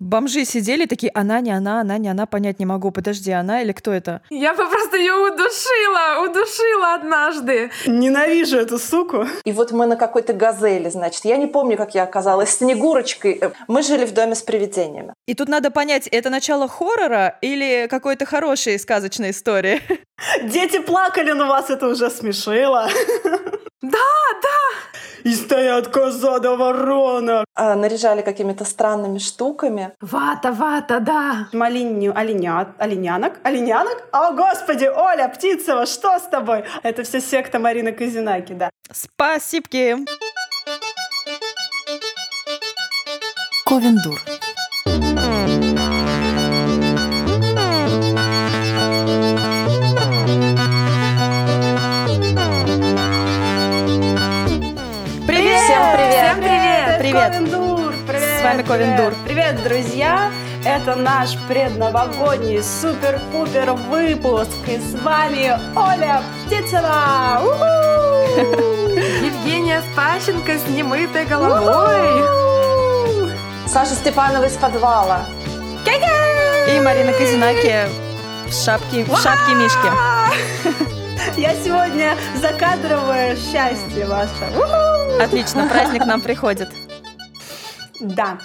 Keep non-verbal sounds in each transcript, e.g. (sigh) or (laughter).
Бомжи сидели такие, она не она, она не она, понять не могу. Подожди, она или кто это? Я бы просто ее удушила, удушила однажды. Ненавижу эту суку. И вот мы на какой-то газели, значит. Я не помню, как я оказалась Снегурочкой. Мы жили в доме с привидениями. И тут надо понять, это начало хоррора или какой-то хорошей сказочной истории? Дети плакали, но вас это уже смешило. Да, да. И стоят коза да ворона. А, наряжали какими-то странными штуками. Вата, вата, да. Малинью оленят, оленянок, оленянок? О, господи, Оля Птицева, что с тобой? Это все секта Марины Казинаки, да. Спасибо. Ковендур. Привет! Ковендур, привет! С вами Ковендур. Привет, привет, друзья! Это наш предновогодний супер-пупер выпуск. И с вами Оля Птицева! (laughs) Евгения Спащенко с немытой головой. Саша Степанова из подвала. И Марина Казинаки в шапке, в шапке Мишки. (laughs) Я сегодня закадровое счастье ваше. Отлично, праздник нам (laughs) приходит. Да.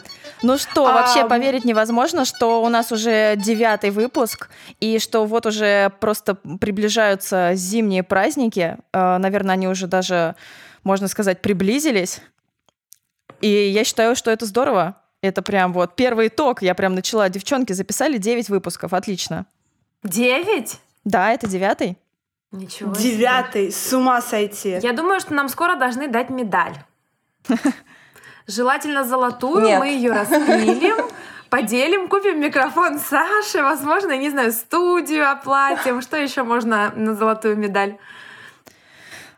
Ну что, А, вообще поверить невозможно, что у нас уже девятый выпуск, и что вот уже просто приближаются зимние праздники. Э, Наверное, они уже даже, можно сказать, приблизились. И я считаю, что это здорово. Это прям вот первый итог. Я прям начала. Девчонки записали 9 выпусков. Отлично. Девять? Да, это девятый. Ничего себе. Девятый, с ума сойти. Я думаю, что нам скоро должны дать медаль. (laughs) Желательно золотую, Нет. мы ее распилим, (laughs) поделим, купим микрофон Саше, возможно, я не знаю, студию оплатим. Что еще можно на золотую медаль?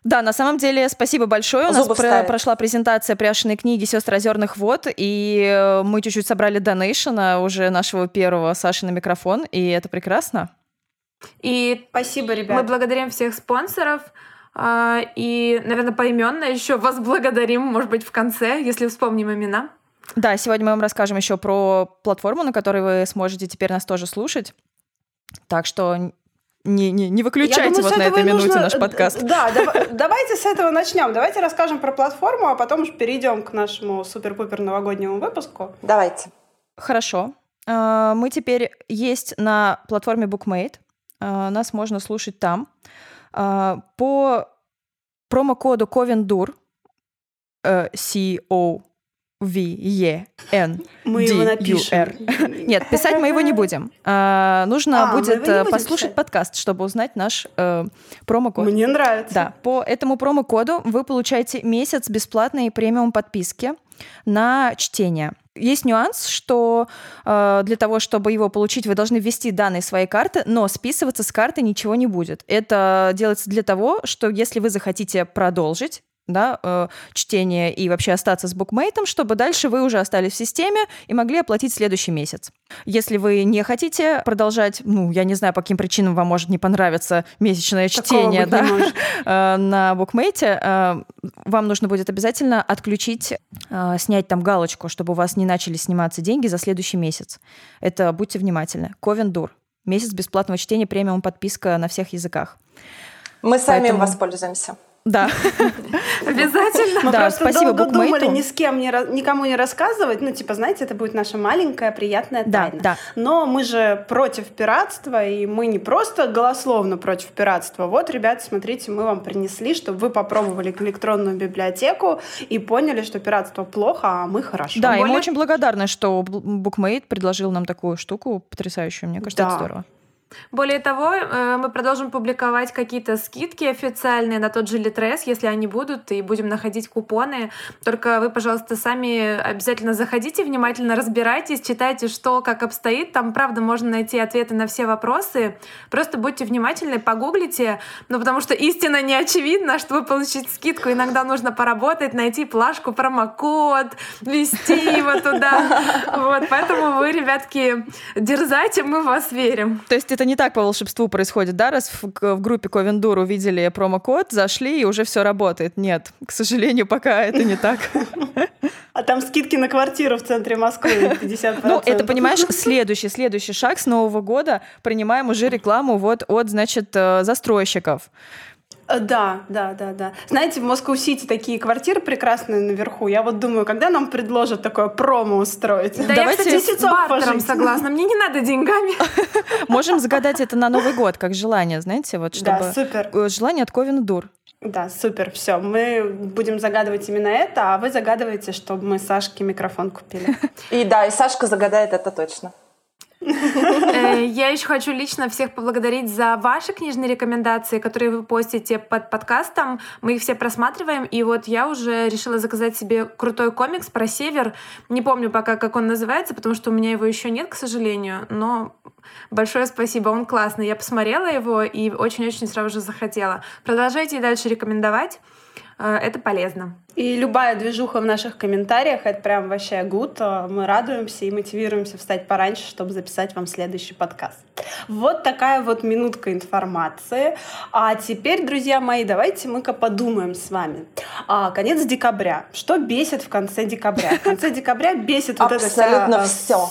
Да, на самом деле, спасибо большое. У нас Зубы про- вставить. прошла презентация пряшенной книги «Сестры озерных вод», и э, мы чуть-чуть собрали донейшена уже нашего первого Саши на микрофон, и это прекрасно. И Спасибо, мы ребят. благодарим всех спонсоров. А, И, наверное, поименно еще вас благодарим, может быть, в конце, если вспомним имена. Да, сегодня мы вам расскажем еще про платформу, на которой вы сможете теперь нас тоже слушать. Так что не, не, не Я выключайте думаю, вот на этой минуте нужно- наш подкаст. Да, дава- давайте с этого начнем. Давайте расскажем про платформу, а потом уж перейдем к нашему супер-пупер новогоднему выпуску. Давайте. Хорошо. А, Мы теперь есть на платформе BookMate. А, Нас можно слушать там. А, По промокоду COVENDUR э, C-O-V-E-N (laughs) Мы его D-U-R. напишем. Нет, писать мы его не будем. А, Нужно А, будет э, послушать писать? подкаст, чтобы узнать наш э, промокод. Мне нравится. Да, по этому промокоду вы получаете месяц бесплатной премиум подписки на чтение. Есть нюанс, что э, для того, чтобы его получить, вы должны ввести данные своей карты, но списываться с карты ничего не будет. Это делается для того, что если вы захотите продолжить да, э, чтение и вообще остаться с букмейтом, чтобы дальше вы уже остались в системе и могли оплатить следующий месяц. Если вы не хотите продолжать, ну, я не знаю, по каким причинам вам может не понравиться месячное чтение, да, (laughs) э, на букмейте, э, вам нужно будет обязательно отключить, э, снять там галочку, чтобы у вас не начали сниматься деньги за следующий месяц. Это будьте внимательны. Ковендур. Месяц бесплатного чтения, премиум подписка на всех языках. Мы сами им Поэтому- воспользуемся. Да. (laughs) Обязательно. Мы Да, просто спасибо долго думали букмейту. ни с кем, ни никому не рассказывать. Ну, типа, знаете, это будет наша маленькая приятная Да, тайна. да. Но мы же против пиратства, и мы не просто голословно против пиратства. Вот, ребят, смотрите, мы вам принесли, чтобы вы попробовали электронную библиотеку и поняли, что пиратство плохо, а мы хорошо. Да, и мы более- очень благодарны, что букмейт предложил нам такую штуку потрясающую. Мне кажется, это Да. здорово. Более того, э, мы продолжим публиковать какие-то скидки официальные на тот же Литрес, если они будут, и будем находить купоны. Только вы, пожалуйста, сами обязательно заходите, внимательно разбирайтесь, читайте, что как обстоит. Там, правда, можно найти ответы на все вопросы. Просто будьте внимательны, погуглите, ну, потому что истина не очевидна. Чтобы получить скидку, иногда нужно поработать, найти плашку, промокод, ввести его туда. Вот, поэтому вы, ребятки, дерзайте, мы в вас верим. То есть это не так по волшебству происходит, да, раз в, в группе Ковендур увидели промокод, зашли и уже все работает. Нет, к сожалению, пока это не так. А там скидки на квартиру в центре Москвы 50%. Ну, это, понимаешь, следующий, следующий шаг с Нового года. Принимаем уже рекламу вот от, значит, э, застройщиков. Э, да, да, да, да. Знаете, в Москву-Сити такие квартиры прекрасные наверху. Я вот думаю, когда нам предложат такое промо устроить? Да Давайте я, кстати, с бартером согласна. Мне не надо деньгами. (laughs) Можем загадать это на Новый год, как желание, знаете, вот чтобы... Да, супер. Э, желание от Ковина Дур. Да, супер, все. Мы будем загадывать именно это, а вы загадываете, чтобы мы Сашке микрофон купили. (laughs) И да, и Сашка загадает это точно. Э, я еще хочу лично всех поблагодарить за ваши книжные рекомендации, которые вы постите под подкастом. Мы их все просматриваем. И вот я уже решила заказать себе крутой комикс про север. Не помню пока, как он называется, потому что у меня его еще нет, к сожалению. Но большое спасибо, он классный. Я посмотрела его и очень-очень сразу же захотела. Продолжайте дальше рекомендовать. Э, это полезно. И любая движуха в наших комментариях — это прям вообще гуд. Мы радуемся и мотивируемся встать пораньше, чтобы записать вам следующий подкаст. Вот такая вот минутка информации. А теперь, друзья мои, давайте мы-ка подумаем с вами. А, конец декабря. Что бесит в конце декабря? В конце (laughs) декабря бесит вот это Абсолютно все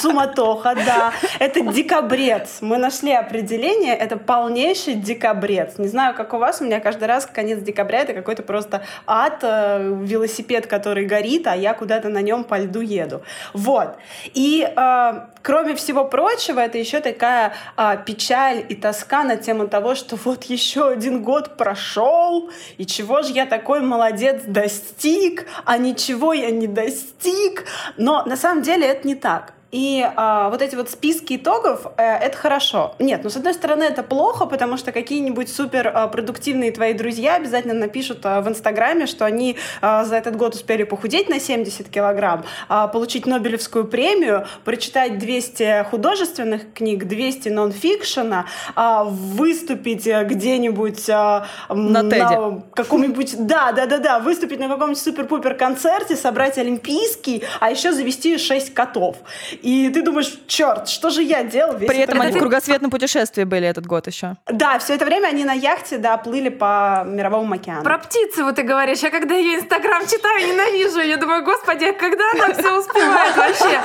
Суматоха, да. Это декабрец. Мы нашли определение. Это полнейший декабрец. Не знаю, как у вас, у меня каждый раз конец декабря это какой-то просто ад, э, велосипед, который горит, а я куда-то на нем по льду еду. Вот. И э, кроме всего прочего, это еще такая э, печаль и тоска на тему того, что вот еще один год прошел, и чего же я такой молодец достиг, а ничего я не достиг. Но на самом деле это не так. И а, вот эти вот списки итогов э, это хорошо. Нет, ну с одной стороны это плохо, потому что какие-нибудь супер а, продуктивные твои друзья обязательно напишут а, в Инстаграме, что они а, за этот год успели похудеть на 70 килограмм, а, получить Нобелевскую премию, прочитать 200 художественных книг, 200 нонфикшена, а, выступить э, где-нибудь а, на, на каком-нибудь, да, да, да, да, выступить на каком-нибудь супер-пупер концерте, собрать олимпийский, а еще завести 6 котов. И ты думаешь, черт, что же я делал весь При этом они в кругосветном путешествии были этот год еще. Да, все это время они на яхте, да, плыли по мировому океану. Про птицу вот ты говоришь. Я когда ее инстаграм читаю, ненавижу. Я думаю, господи, а когда она все успевает вообще?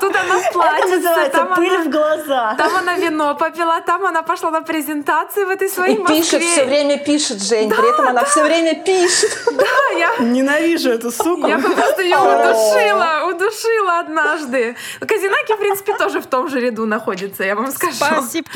Тут она платьице. Это называется пыль она, в глаза. Там она вино попила, там она пошла на презентацию в этой своей И Москве. пишет, все время пишет, Жень. Да, При этом да. она все время пишет. Да, я... Ненавижу эту суку. Я просто ее удушила, удушила однажды. Казинаки, в принципе, тоже в том же ряду находится, я вам скажу. Спасибо.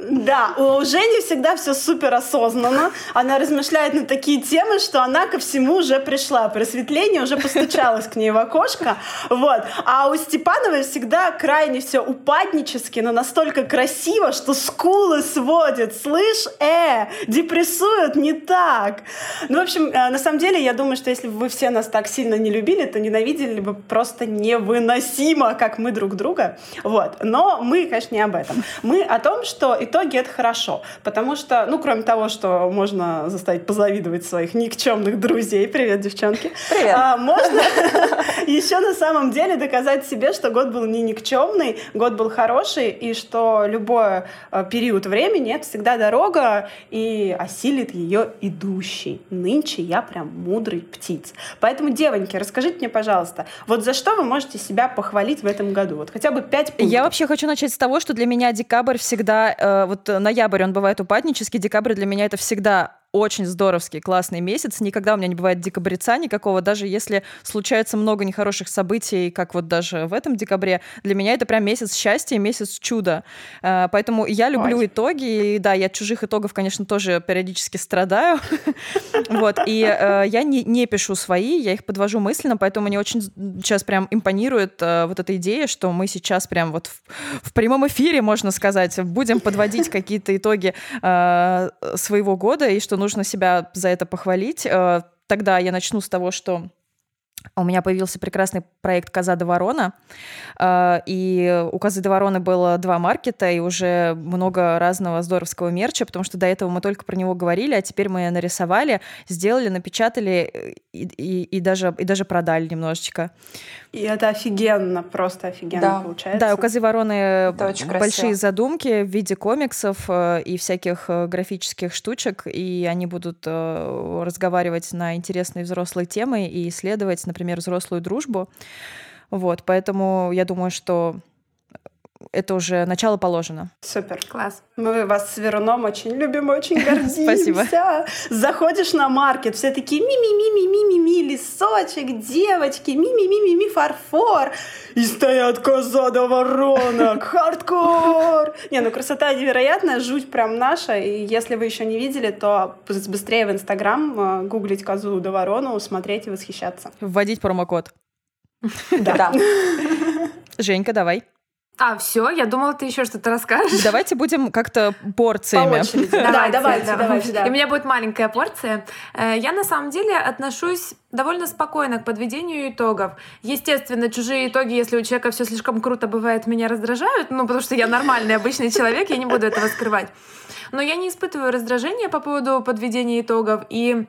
Да, у Жени всегда все супер осознанно. Она размышляет на такие темы, что она ко всему уже пришла. Просветление уже постучалось к ней в окошко. Вот. А у Степановой всегда крайне все упаднически, но настолько красиво, что скулы сводит. Слышь, э, депрессуют не так. Ну, в общем, э, на самом деле, я думаю, что если бы вы все нас так сильно не любили, то ненавидели бы просто невыносимо, как мы друг друга. Вот. Но мы, конечно, не об этом. Мы о том, что итоге это хорошо. Потому что, ну, кроме того, что можно заставить позавидовать своих никчемных друзей. Привет, девчонки. Привет. А, можно (laughs) еще на самом деле доказать себе, что год был не никчемный, год был хороший, и что любой э, период времени — это всегда дорога, и осилит ее идущий. Нынче я прям мудрый птиц. Поэтому, девоньки, расскажите мне, пожалуйста, вот за что вы можете себя похвалить в этом году? Вот хотя бы пять пунктов. Я вообще хочу начать с того, что для меня декабрь всегда э, вот ноябрь, он бывает упаднический, декабрь для меня это всегда очень здоровский, классный месяц. Никогда у меня не бывает декабреца никакого, даже если случается много нехороших событий, как вот даже в этом декабре. Для меня это прям месяц счастья, месяц чуда. Э, поэтому я люблю Ой. итоги. И да, я от чужих итогов, конечно, тоже периодически страдаю. (laughs) Вот. И э, я не, пишу свои, я их подвожу мысленно, поэтому мне очень сейчас прям импонирует э, вот эта идея, что мы сейчас прям вот в прямом эфире, можно сказать, будем подводить какие-то итоги своего года, и что нужно себя за это похвалить. Э, тогда я начну с того, что у меня появился прекрасный проект «Коза до ворона», а, и у «Козы до вороны» было два маркета и уже много разного здоровского мерча, потому что до этого мы только про него говорили, а теперь мы нарисовали, сделали, напечатали э, и, и, и, даже, и даже продали немножечко. И это офигенно, просто офигенно да. получается. Да, у «Козы вороны» большие красиво. задумки в виде комиксов э, и всяких э, графических штучек, и они будут разговаривать на интересные взрослые темы и исследовать, например, взрослую дружбу. Вот, поэтому я думаю, что это уже начало положено. Супер. Класс. Мы вас с Веруном очень любим, очень (laughs) гордимся. Спасибо. Заходишь на маркет, все такие ми-ми-ми-ми-ми-ми, лесочек, девочки, ми-ми-ми-ми-ми, фарфор. И стоят коза да ворона, (laughs) хардкор. Не, ну красота невероятная, жуть прям наша. И если вы еще не видели, то быстрее в Инстаграм э, гуглить козу да ворону, смотреть и восхищаться. Вводить промокод. Да. (laughs) Женька, давай. А, все, я думала, ты еще что-то расскажешь. Давайте будем как-то порциями. Давай, давайте, давайте. И у меня будет маленькая порция. Э, я на самом деле отношусь довольно спокойно к подведению итогов. Естественно, чужие итоги, если у человека все слишком круто бывает, меня раздражают, ну, потому что я нормальный, обычный человек, я не буду этого скрывать. Но я не испытываю раздражения по поводу подведения итогов, и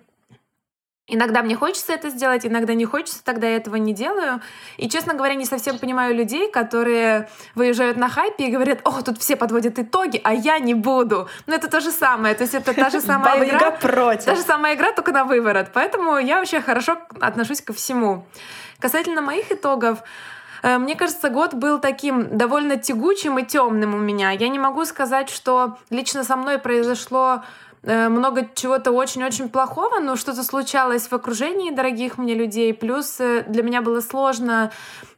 Иногда мне хочется это сделать, иногда не хочется, тогда я этого не делаю. И, честно говоря, не совсем понимаю людей, которые выезжают на хайпе и говорят, о, тут все подводят итоги, а я не буду. Но это то же самое, то есть это та же самая игра. против. Та же самая игра, только на выворот. Поэтому я вообще хорошо отношусь ко всему. Касательно моих итогов, э, мне кажется, год был таким довольно тягучим и темным у меня. Я не могу сказать, что лично со мной произошло много чего-то очень-очень плохого, но что-то случалось в окружении дорогих мне людей. Плюс э, для меня было сложно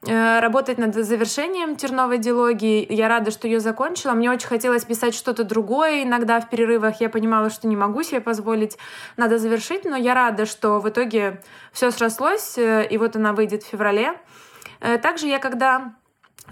э, работать над завершением терновой диалогии. Я рада, что ее закончила. Мне очень хотелось писать что-то другое. Иногда в перерывах я понимала, что не могу себе позволить, надо завершить, но я рада, что в итоге все срослось, и вот она выйдет в феврале. Также я когда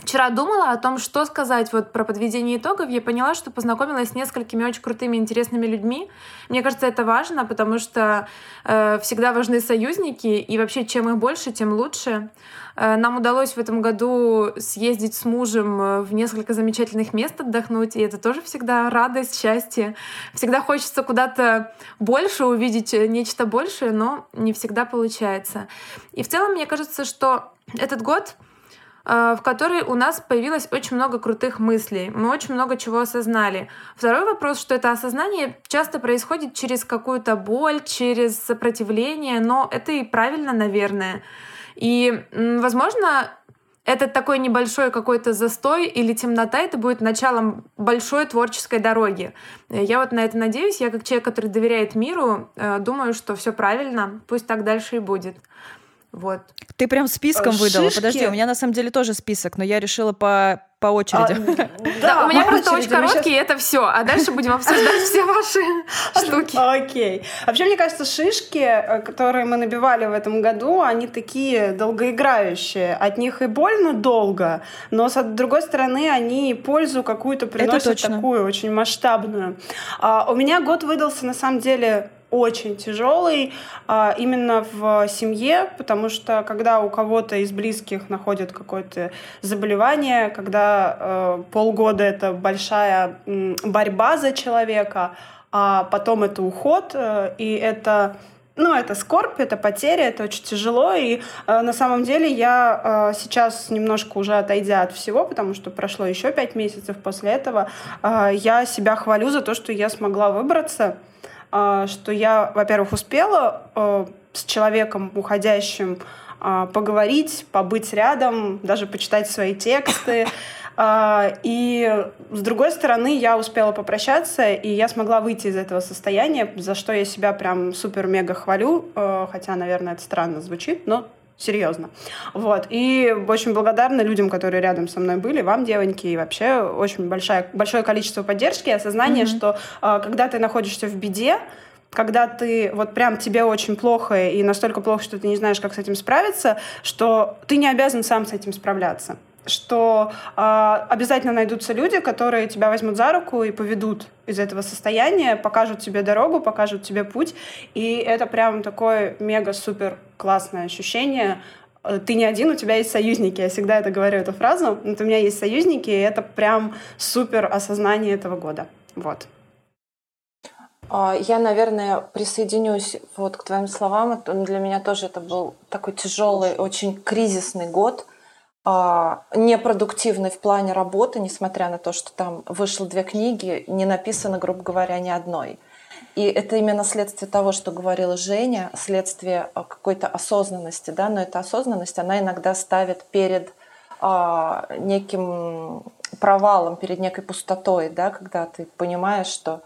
Вчера думала о том, что сказать вот про подведение итогов. Я поняла, что познакомилась с несколькими очень крутыми, интересными людьми. Мне кажется, это важно, потому что э, всегда важны союзники, и вообще чем их больше, тем лучше. Э, нам удалось в этом году съездить с мужем э, в несколько замечательных мест отдохнуть, и это тоже всегда радость, счастье. Всегда хочется куда-то больше увидеть э, нечто большее, но не всегда получается. И в целом, мне кажется, что этот год — в которой у нас появилось очень много крутых мыслей. Мы очень много чего осознали. Второй вопрос, что это осознание часто происходит через какую-то боль, через сопротивление, но это и правильно, наверное. И, возможно, это такой небольшой какой-то застой или темнота, это будет началом большой творческой дороги. Я вот на это надеюсь. Я как человек, который доверяет миру, э, думаю, что все правильно, пусть так дальше и будет. Вот. Ты прям списком Шишки. выдала. Подожди, у меня на самом деле тоже список, но я решила по по очереди. (laughs) А, да, у меня просто очень короткий, и это все. А дальше будем обсуждать все ваши (laughs) штуки. Окей. Вообще, мне кажется, шишки, э, которые мы набивали в этом году, они такие долгоиграющие. От них и больно долго, но, с другой стороны, они пользу какую-то приносят такую очень масштабную. А, у меня год выдался, на самом деле, очень тяжелый а, именно в семье, потому что когда у кого-то из близких находят какое-то заболевание, когда э, полгода это большая борьба за человека, а потом это уход, э, и это ну, это скорбь, это потеря, это очень тяжело. И э, на самом деле я сейчас немножко уже отойдя от всего, потому что прошло еще пять месяцев после этого, я себя хвалю за то, что я смогла выбраться что я, во-первых, успела э, с человеком уходящим а, поговорить, побыть рядом, даже почитать свои тексты. А, и с другой стороны, я успела попрощаться, и я смогла выйти из этого состояния, за что я себя прям супер-мега хвалю, э, хотя, наверное, это странно звучит, но серьезно. Вот. И очень благодарна людям, которые рядом со мной были, вам, девоньки, и вообще очень большое, большое количество поддержки и осознания, mm-hmm. что э, когда ты находишься в беде, когда ты вот прям тебе очень плохо и настолько плохо, что ты не знаешь, как с этим справиться, что ты не обязан сам с этим справляться. Что э, обязательно найдутся люди, которые тебя возьмут за руку и поведут из этого состояния, покажут тебе дорогу, покажут тебе путь. И это прям такое мега-супер классное ощущение. Э, ты не один, у тебя есть союзники. Я всегда это говорю, эту фразу. Вот у меня есть союзники, и это прям супер осознание этого года. Вот. А, я, наверное, присоединюсь вот к твоим словам. Для меня тоже это был такой тяжелый, очень кризисный год – а, непродуктивный в плане работы, несмотря на то, что там вышло две книги, не написано, грубо говоря, ни одной. И это именно следствие того, что говорила Женя, следствие а, какой-то осознанности, да, но эта осознанность, она иногда ставит перед а, неким провалом, перед некой пустотой, да, когда ты понимаешь, что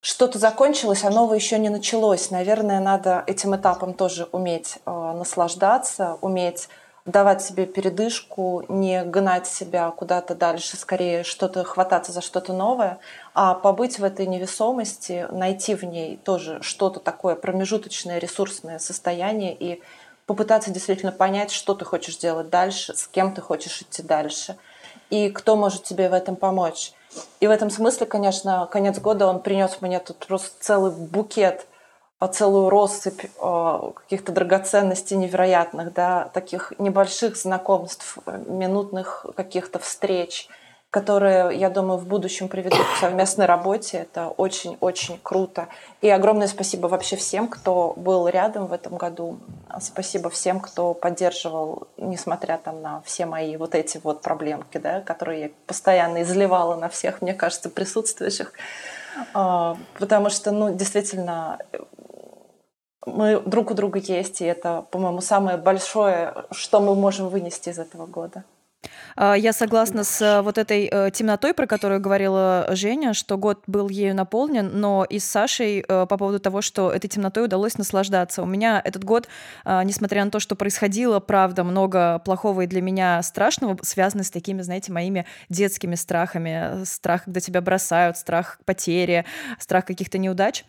что-то закончилось, а новое еще не началось. Наверное, надо этим этапом тоже уметь э, наслаждаться, уметь давать себе передышку, не гнать себя куда-то дальше, скорее что-то хвататься за что-то новое, а побыть в этой невесомости, найти в ней тоже что-то такое промежуточное, ресурсное состояние и попытаться действительно понять, что ты хочешь делать дальше, с кем ты хочешь идти дальше и кто может тебе в этом помочь. И в этом смысле, конечно, конец года он принес мне тут просто целый букет – целую россыпь каких-то драгоценностей невероятных, да, таких небольших знакомств, минутных каких-то встреч, которые, я думаю, в будущем приведут к совместной работе. Это очень-очень круто. И огромное спасибо вообще всем, кто был рядом в этом году. Спасибо всем, кто поддерживал, несмотря там на все мои вот эти вот проблемки, да, которые я постоянно изливала на всех, мне кажется, присутствующих. А, потому что, ну, действительно, мы друг у друга есть, и это, по-моему, самое большое, что мы можем вынести из этого года. А, я согласна с э, вот этой э, темнотой, про которую говорила Женя, что год был ею наполнен, но и с Сашей э, по поводу того, что этой темнотой удалось наслаждаться. У меня этот год, а, несмотря на то, что происходило, правда, много плохого и для меня страшного, связано с такими, знаете, моими детскими страхами. Страх, когда тебя бросают, страх потери, страх каких-то неудач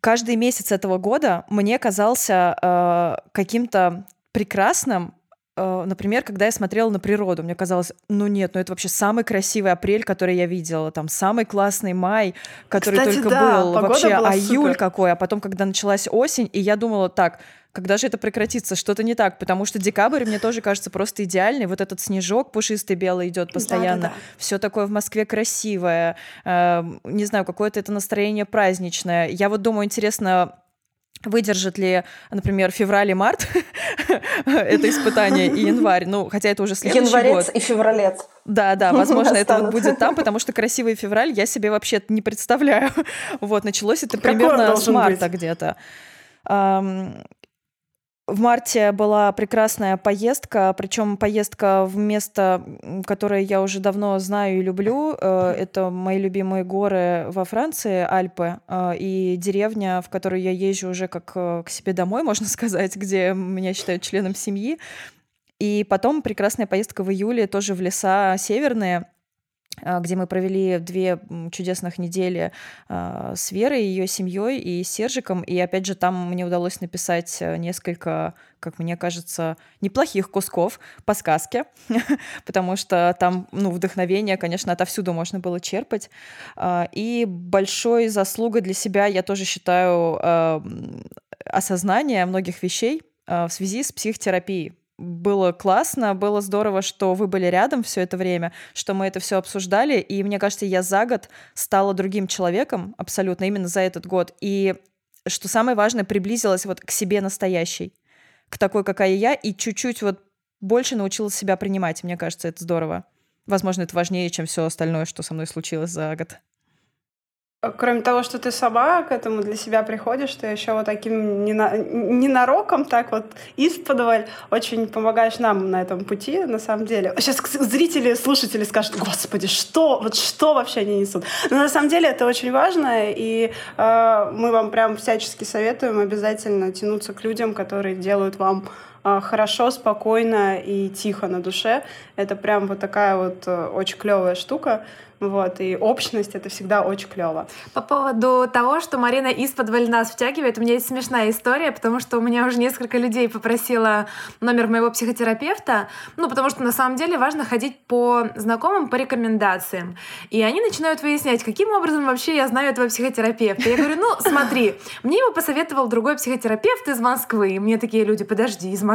каждый месяц этого года мне казался э, каким-то прекрасным, э, например, когда я смотрела на природу, мне казалось, ну нет, ну это вообще самый красивый апрель, который я видела, там самый классный май, который Кстати, только да, был, вообще, а июль какой, а потом, когда началась осень, и я думала, так, когда же это прекратится? Что-то не так, потому что декабрь мне тоже кажется просто идеальный. Вот этот снежок пушистый белый идет постоянно. Да-да-да. Все такое в Москве красивое. Э, не знаю, какое-то это настроение праздничное. Я вот думаю, интересно, выдержит ли, например, февраль и март (laughs) это испытание и январь. Ну, хотя это уже следующий Январец год. и февралец. Да, да, (laughs) возможно, это вот будет там, потому что красивый февраль я себе вообще не представляю. (laughs) Вот, началось это примерно с марта где-то. В марте была прекрасная поездка, причем поездка в место, которое я уже давно знаю и люблю. Э, Это мои любимые горы во Франции, Альпы, э, и деревня, в которую я езжу уже как э, к себе домой, (laughs) можно сказать, где меня считают членом семьи. И потом прекрасная поездка в июле тоже в леса северные, где мы провели две чудесных недели а, с Верой, ее семьей и Сержиком. И опять же, там мне удалось написать э, несколько, как мне кажется, неплохих кусков по сказке, (laughs) потому что там, ну, вдохновение, конечно, отовсюду можно было черпать. А, И большой заслугой для себя я тоже считаю а, осознание многих вещей а, в связи с психотерапией было классно, было здорово, что вы были рядом все это время, что мы это все обсуждали, и мне кажется, я за год стала другим человеком, абсолютно, именно за этот год, и что самое важное, приблизилась вот к себе настоящей, к такой, какая я, и чуть-чуть вот больше научилась себя принимать, мне кажется, это здорово. Возможно, это важнее, чем все остальное, что со мной случилось за год. Кроме того, что ты сама к этому для себя приходишь, ты еще вот таким нена- ненароком, так вот исподволь, очень помогаешь нам на этом пути, на самом деле. Сейчас зрители, слушатели скажут, господи, что, вот что вообще они несут? Но на самом деле это очень важно, и э, мы вам прям всячески советуем обязательно тянуться к людям, которые делают вам хорошо, спокойно и тихо на душе. Это прям вот такая вот э, очень клевая штука. Вот, и общность — это всегда очень клево. По поводу того, что Марина из-под нас втягивает, у меня есть смешная история, потому что у меня уже несколько людей попросила номер моего психотерапевта, ну, потому что на самом деле важно ходить по знакомым, по рекомендациям. И они начинают выяснять, каким образом вообще я знаю этого психотерапевта. Я говорю, ну, смотри, мне его посоветовал другой психотерапевт из Москвы. И мне такие люди, подожди, из Москвы?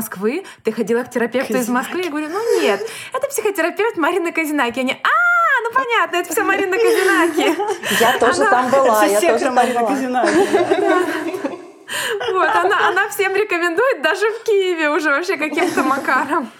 Ты ходила к терапевту Казинаки. из Москвы? Я говорю, ну нет, это психотерапевт Марины Казинаки. Они, а, ну понятно, это все Марина Казинаки. Я тоже там была, я тоже там была. Вот, она, она всем рекомендует, даже в Киеве уже вообще каким-то макаром.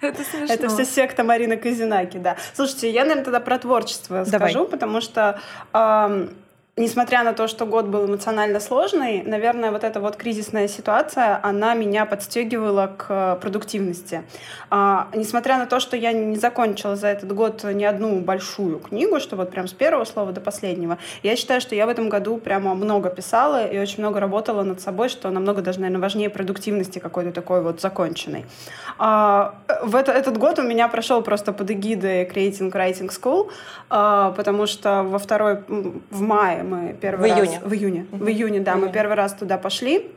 Это смешно. Это все секта Марины Казинаки, да. Слушайте, я, наверное, тогда про творчество Давай. скажу, потому что эм, Несмотря на то, что год был эмоционально сложный, наверное, вот эта вот кризисная ситуация, она меня подстегивала к продуктивности. А, несмотря на то, что я не закончила за этот год ни одну большую книгу, что вот прям с первого слова до последнего, я считаю, что я в этом году прямо много писала и очень много работала над собой, что намного даже, наверное, важнее продуктивности какой-то такой вот законченной. А, в это, этот год у меня прошел просто под эгидой Creating Writing School, а, потому что во второй, в мае мы первый в раз... Июне. В июне. В июне, да, июне. мы первый раз туда пошли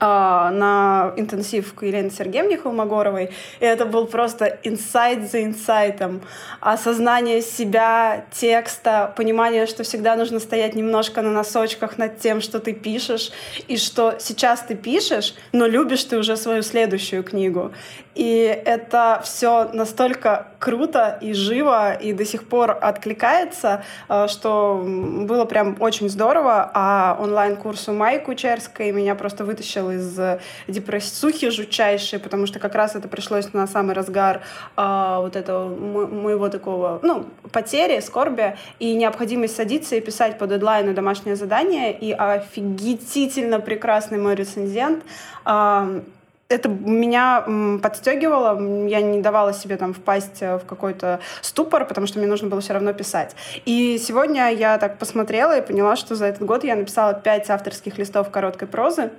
на интенсив к Елене Сергеевне Холмогоровой. И это был просто инсайт за инсайтом. Осознание себя, текста, понимание, что всегда нужно стоять немножко на носочках над тем, что ты пишешь, и что сейчас ты пишешь, но любишь ты уже свою следующую книгу. И это все настолько круто и живо, и до сих пор откликается, э, что было прям очень здорово. А онлайн-курс у Майи Кучерской меня просто вытащил из депрессухи жутчайшей, потому что как раз это пришлось на самый разгар а, вот этого моего такого, ну, потери, скорби, и необходимость садиться и писать по дедлайну домашнее задание, и офигительно прекрасный мой рецензент. А, это меня подстегивало, я не давала себе там впасть э, в какой-то ступор, потому что мне нужно было все равно писать. И сегодня я так посмотрела и поняла, что за этот год я написала пять авторских листов короткой прозы,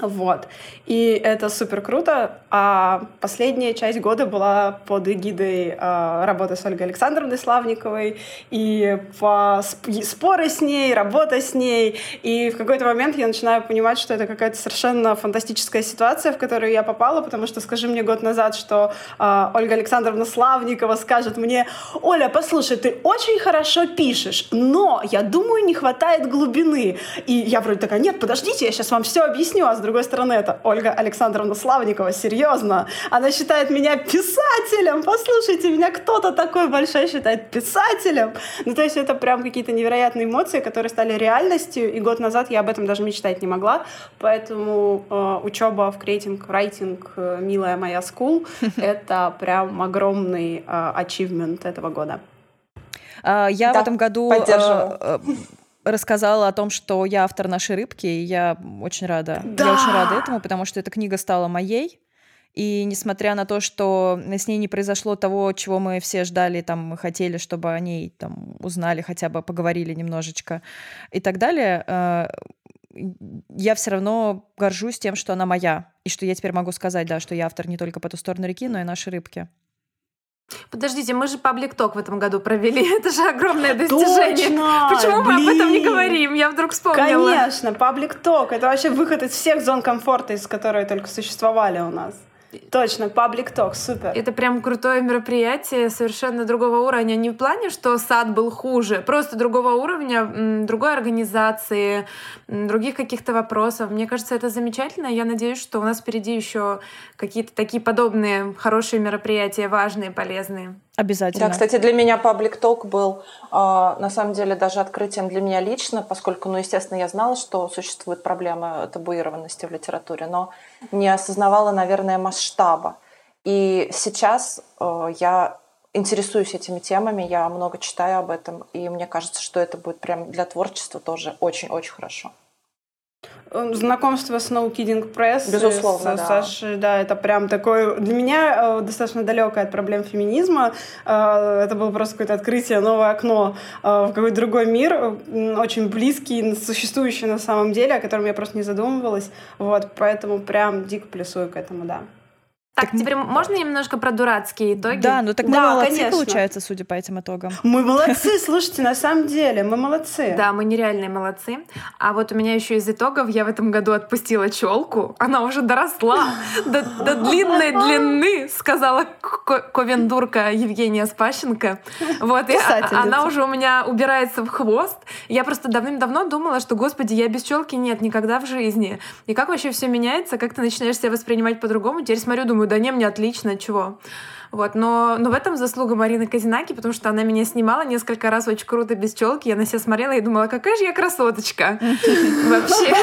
вот. И это супер круто. А последняя часть года была под эгидой э, работы с Ольгой Александровной Славниковой. И по споры с ней, работа с ней. И в какой-то момент я начинаю понимать, что это какая-то совершенно фантастическая ситуация, в которую я попала, потому что скажи мне год назад, что э, Ольга Александровна Славникова скажет мне, Оля, послушай, ты очень хорошо пишешь, но я думаю, не хватает глубины. И я вроде такая, нет, подождите, я сейчас вам все объясню, а с другой стороны, это Ольга Александровна Славникова, серьезно. Она считает меня писателем. Послушайте, меня кто-то такой большой считает писателем. Ну, то есть это прям какие-то невероятные эмоции, которые стали реальностью, и год назад я об этом даже мечтать не могла. Поэтому э, учеба в креатинг, райтинг, э, милая моя school, (laughs) это прям огромный э, achievement этого года. А, я да, в этом году э, рассказала о том, что я автор нашей рыбки, и я очень рада. Да! Я очень рада этому, потому что эта книга стала моей. И несмотря на то, что с ней не произошло того, чего мы все ждали, там, мы хотели, чтобы о ней там узнали, хотя бы поговорили немножечко и так далее, э, я все равно горжусь тем, что она моя, и что я теперь могу сказать, да, что я автор не только по ту сторону реки, но и нашей рыбки. Подождите, мы же паблик ток в этом году провели. (laughs) Это же огромное достижение. Точно! Почему Блин! мы об этом не говорим? Я вдруг вспомнила. Конечно, паблик ток. Это вообще выход из всех зон комфорта, из которых только существовали у нас. Точно, паблик ток, супер. Это прям крутое мероприятие, совершенно другого уровня. Не в плане, что сад был хуже, просто другого уровня, другой организации, других каких-то вопросов. Мне кажется, это замечательно. Я надеюсь, что у нас впереди еще какие-то такие подобные хорошие мероприятия, важные, полезные. Обязательно. Да, кстати, для меня паблик ток был э, на самом деле даже открытием для меня лично, поскольку, ну, естественно, я знала, что существует проблема табуированности в литературе, но не осознавала, наверное, масштаба. И сейчас э, я интересуюсь этими темами, я много читаю об этом, и мне кажется, что это будет прям для творчества тоже очень-очень хорошо. Знакомство с No Kidding Press. Безусловно, с да. Сашей, да, это прям такой... Для меня э, достаточно далекое от проблем феминизма. Э, это было просто какое-то открытие, новое окно э, в какой-то другой мир, очень близкий, существующий на самом деле, о котором я просто не задумывалась. Вот, поэтому прям дико плюсую к этому, да. Так, так теперь можно немножко про дурацкие итоги? Да, ну так мы да, молодцы, конечно. получается, судя по этим итогам. Мы молодцы, (laughs) слушайте, на самом деле, мы молодцы. Да, мы нереальные молодцы. А вот у меня еще из итогов я в этом году отпустила челку. Она уже доросла (laughs) до, до длинной длины, сказала ковендурка Евгения Спащенко. Вот, и она уже у меня убирается в хвост. Я просто давным-давно думала, что, господи, я без челки нет никогда в жизни. И как вообще все меняется, как ты начинаешь себя воспринимать по-другому. Теперь смотрю, думаю, да не, мне отлично, чего. Вот, но, но в этом заслуга Марины Казинаки, потому что она меня снимала несколько раз очень круто без челки. Я на себя смотрела и думала, какая же я красоточка. Вообще.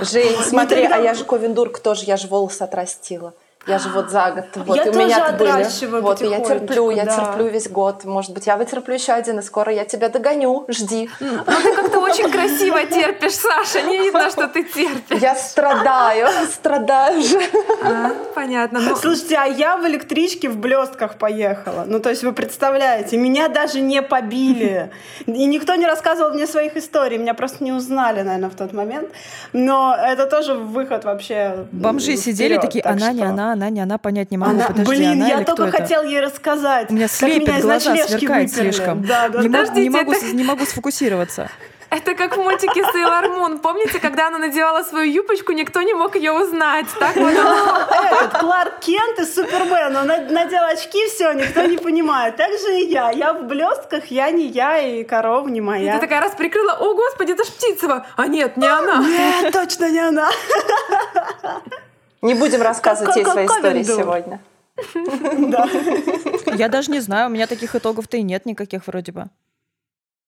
Жень, смотри, а я же Ковендурка тоже, я же волосы отрастила. Я же вот за год. Вот, я и у меня были. Вот, и я терплю, я да. терплю весь год. Может быть, я вытерплю еще один, и скоро я тебя догоню. Жди. Ну, ты как-то очень красиво терпишь, Саша. Не видно, что ты терпишь. Я страдаю, страдаю же. А, понятно. Ну... Слушайте, а я в электричке в блестках поехала. Ну, то есть вы представляете, меня даже не побили. И никто не рассказывал мне своих историй. Меня просто не узнали, наверное, в тот момент. Но это тоже выход вообще Бомжи сидели такие, она не она, она не она, понять не могу. Она, Подожди, блин, она я только хотел это? ей рассказать. У меня слепит глаза, сверкает выперли. слишком. Да, да, не, да. могу, не, могу, не могу сфокусироваться. Это как в мультике Sailor Moon. Помните, когда она надевала свою юбочку, никто не мог ее узнать. Так вот она... Этот Кларк Кент и Супермен, он надел очки, все, никто не понимает. Так же и я. Я в блестках, я не я, и корова не моя. И ты такая раз прикрыла, о, господи, это ж Птицева. А нет, не она. Нет, точно не она. (laughs) Не будем рассказывать ей свои истории сегодня. (laughs) Да. Я даже не знаю, у меня таких итогов-то и нет никаких вроде бы.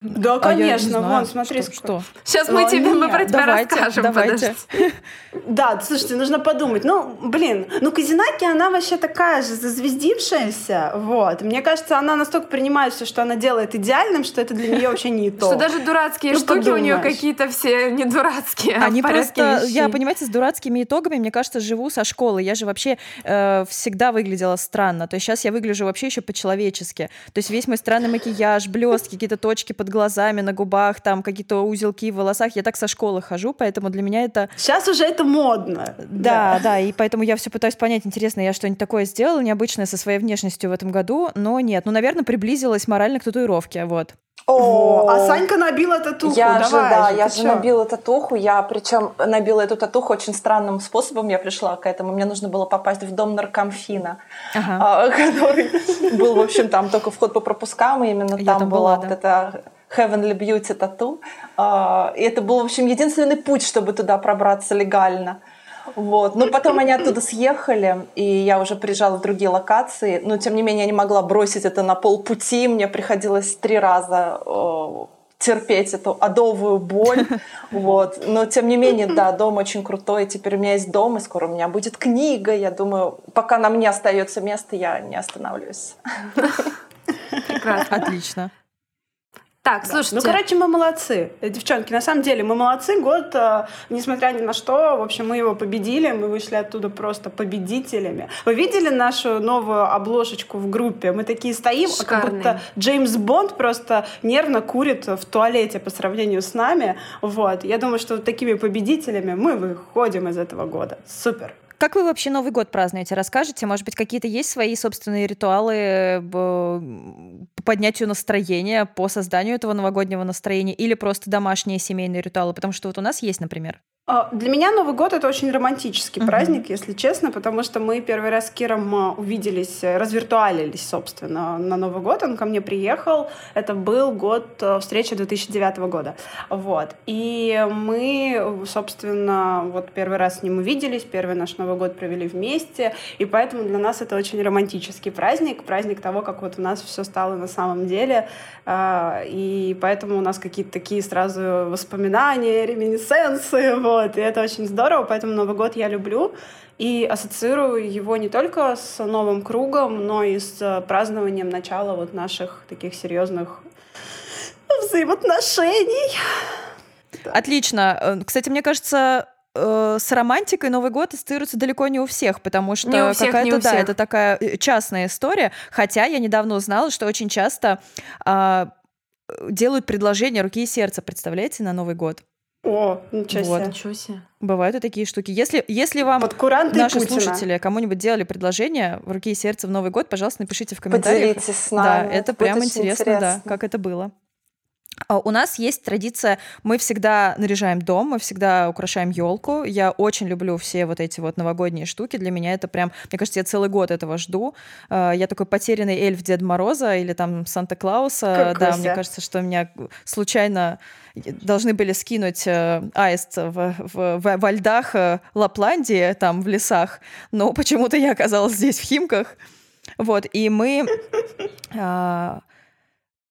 Да, А я не конечно, знаю, вон, смотри, что, сколько. что. Сейчас мы О, тебе мы нет, про тебя давайте, расскажем. давайте. подожди. (laughs) Да, слушайте, нужно подумать. Ну, блин, ну Казинаки, она вообще такая же зазвездившаяся, вот. Мне кажется, она настолько принимает все, что она делает идеальным, что это для нее вообще не (laughs) то. Что даже дурацкие Ну, штуки у нее подумаешь. какие-то все не дурацкие, а Они порядке просто, я, вещей. понимаете, с дурацкими итогами, мне кажется, живу со школы. Я же вообще э, всегда выглядела странно. То есть сейчас я выгляжу вообще еще по-человечески. То есть весь мой странный макияж, блестки, какие-то точки под глазами, на губах, там какие-то узелки в волосах. Я так со школы хожу, поэтому для меня это... Сейчас уже это модно. Да, да, и поэтому я все пытаюсь понять, интересно, я что-нибудь такое сделала необычное со своей внешностью в этом году, но нет. Ну, наверное, приблизилась морально к татуировке, вот. О, а Санька набила татуху. Я же, Давай да, же, я ты же чё? набила татуху. Я причем набила эту татуху очень странным способом. Я пришла к этому. Мне нужно было попасть в дом наркомфина, Ага. а, который был, в общем, там только вход по пропускам, и именно Я там, там была была, вот да. эта Heavenly Beauty тату. А, И это был, в общем, единственный путь, чтобы туда пробраться легально. Вот. Но потом они оттуда съехали, и я уже приезжала в другие локации. Но, тем не менее, я не могла бросить это на полпути. Мне приходилось три раза э, терпеть эту адовую боль. (laughs) Вот. Но, тем не менее, да, дом очень крутой. Теперь у меня есть дом, и скоро у меня будет книга. Я думаю, пока на мне остается место, я не остановлюсь. (laughs) Прекрасно. Отлично. Так, Да. слушайте. Ну, короче, мы молодцы. Э, Девчонки, на самом деле, мы молодцы. Год, э, несмотря ни на что, в общем, мы его победили. Мы вышли оттуда просто победителями. Вы видели нашу новую обложечку в группе? Мы такие стоим, а как Шикарные. будто Джеймс Бонд просто нервно курит в туалете по сравнению с нами. Вот. Я думаю, что такими победителями мы выходим из этого года. Супер. Как вы вообще Новый год празднуете? Расскажите, может быть, какие-то есть свои собственные ритуалы э, по поднятию настроения, по созданию этого новогоднего настроения или просто домашние семейные ритуалы? Потому что вот у нас есть, например. А, Для меня Новый год это очень романтический Мгм. праздник, если честно, потому что мы первый раз с Киром а, увиделись, э, развиртуалились, собственно, на Новый год. Он ко мне приехал. Это был год э, встречи 2009 года. Вот. И мы, собственно, вот первый раз с ним увиделись, первый наш Новый год провели вместе. И поэтому для нас это очень романтический праздник, праздник того, как вот у нас все стало на самом деле. А, И поэтому у нас какие-то такие сразу воспоминания, реминесценции, (laughs) вот, и это очень здорово, поэтому Новый год я люблю и ассоциирую его не только с новым кругом, но и с э, празднованием начала вот наших таких серьезных взаимоотношений. Отлично. Э, кстати, мне кажется, э, с романтикой Новый год ассоциируется далеко не у всех, потому что какая-то, да, это такая частная история. Хотя я недавно узнала, что очень часто а, делают предложение руки и сердца, представляете, на Новый год. О, ничего себе. Вот. Ничего себе. Бывают и такие штуки. Если, если вам наши Путина. слушатели кому-нибудь делали предложение в руки и сердце в Новый год, пожалуйста, напишите в комментариях. Поделитесь с нами. Да, это, это прям интересно, интересно, да, как это было. А у нас есть традиция, мы всегда наряжаем дом, мы всегда украшаем елку. Я очень люблю все вот эти вот новогодние штуки. Для меня это прям, мне кажется, я целый год этого жду. А, я такой потерянный эльф Деда Мороза или там Санта-Клауса. Да, мне кажется, что меня случайно должны были скинуть э, аист в, в, в, во льдах э, Лапландии, там в лесах, но почему-то я оказалась здесь в Химках. Вот, и мы...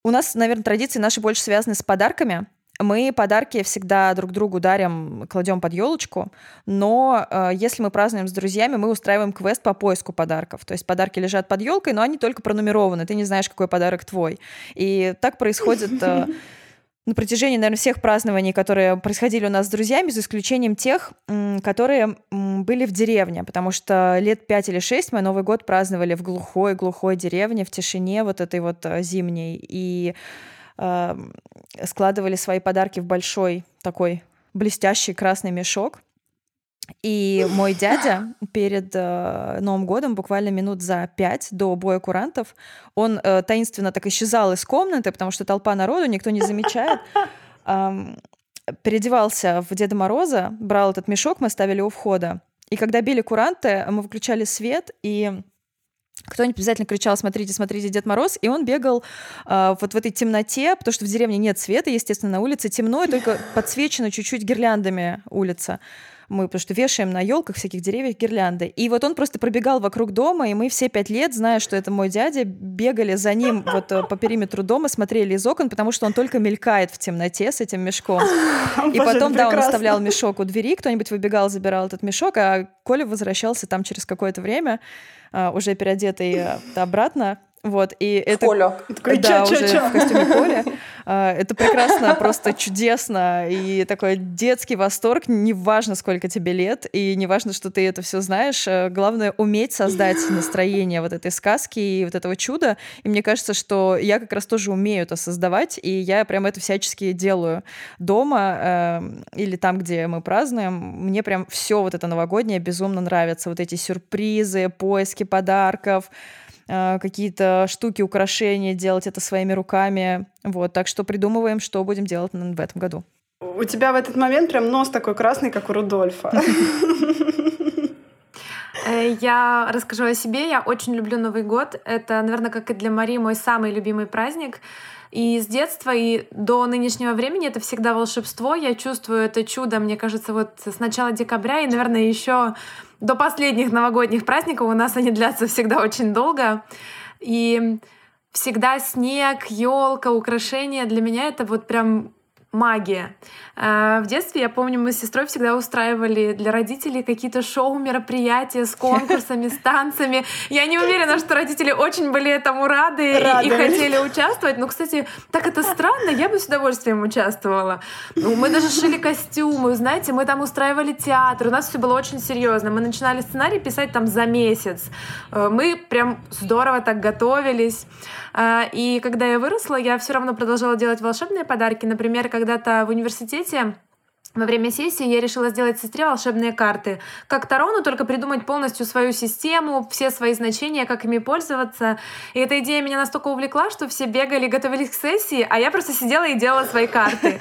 У нас, наверное, традиции наши больше связаны с подарками. Мы подарки всегда друг другу дарим, кладем под елочку, но э, если мы празднуем с друзьями, мы устраиваем квест по поиску подарков. То есть подарки лежат под елкой, но они только пронумерованы, ты не знаешь, какой подарок твой. И так происходит э, на протяжении, наверное, всех празднований, которые происходили у нас с друзьями, за исключением тех, которые были в деревне, потому что лет пять или шесть мы Новый год праздновали в глухой-глухой деревне, в тишине вот этой вот э, зимней, и э, складывали свои подарки в большой такой блестящий красный мешок. И мой дядя перед э, Новым годом, буквально минут за пять до боя курантов, он э, таинственно так исчезал из комнаты, потому что толпа народу, никто не замечает. Эм, переодевался в Деда Мороза, брал этот мешок, мы ставили у входа. И когда били куранты, мы выключали свет, и кто-нибудь обязательно кричал «Смотрите, смотрите, Дед Мороз!» И он бегал э, вот в этой темноте, потому что в деревне нет света, естественно, на улице темно, и только подсвечено чуть-чуть гирляндами улица мы, потому что вешаем на елках всяких деревьев гирлянды. И вот он просто пробегал вокруг дома, и мы все пять лет, зная, что это мой дядя, бегали за ним вот э, по периметру дома, смотрели из окон, потому что он только мелькает в темноте с этим мешком. (laughs) И потом, да, он оставлял мешок у двери, кто-нибудь выбегал, забирал этот мешок, а Коля возвращался там через какое-то время, а, уже переодетый э, обратно, вот, и в это... Колю. Такой, да, чё, уже чё, чё? в костюме Коля. А, это прекрасно, просто чудесно. И такой детский восторг, неважно, сколько тебе лет, и неважно, что ты это все знаешь. Э, главное — уметь создать настроение вот этой сказки и вот этого чуда. И мне кажется, что я как раз тоже умею это создавать, и я прям это всячески делаю дома э, или там, где мы празднуем. Мне прям все вот это новогоднее безумно нравится. Вот эти сюрпризы, поиски подарков, какие-то штуки, украшения, делать это своими руками. Вот, так что придумываем, что будем делать в этом году. У тебя в этот момент прям нос такой красный, как у Рудольфа. Э, я расскажу о себе. Я очень люблю Новый год. Это, наверное, как и для Марии, мой самый любимый праздник. И с детства и до нынешнего времени это всегда волшебство. Я чувствую это чудо, мне кажется, вот с начала декабря и, наверное, еще до последних новогодних праздников. У нас они длятся всегда очень долго. И всегда снег, елка, украшения. Для меня это вот прям магия. Э, в детстве, я помню, мы с сестрой всегда устраивали для родителей какие-то шоу, мероприятия с конкурсами, с танцами. Я не уверена, что родители очень были этому рады, рады. И, хотели участвовать. Но, кстати, так это странно, я бы с удовольствием участвовала. Ну, мы даже шили костюмы, знаете, мы там устраивали театр, у нас все было очень серьезно. Мы начинали сценарий писать там за месяц. Э, мы прям здорово так готовились. Э, и когда я выросла, я все равно продолжала делать волшебные подарки. Например, когда когда-то в университете во время сессии я решила сделать сестре волшебные карты. Как Тарону, только придумать полностью свою систему, все свои значения, как ими пользоваться. И эта идея меня настолько увлекла, что все бегали, готовились к сессии, а я просто сидела и делала свои карты.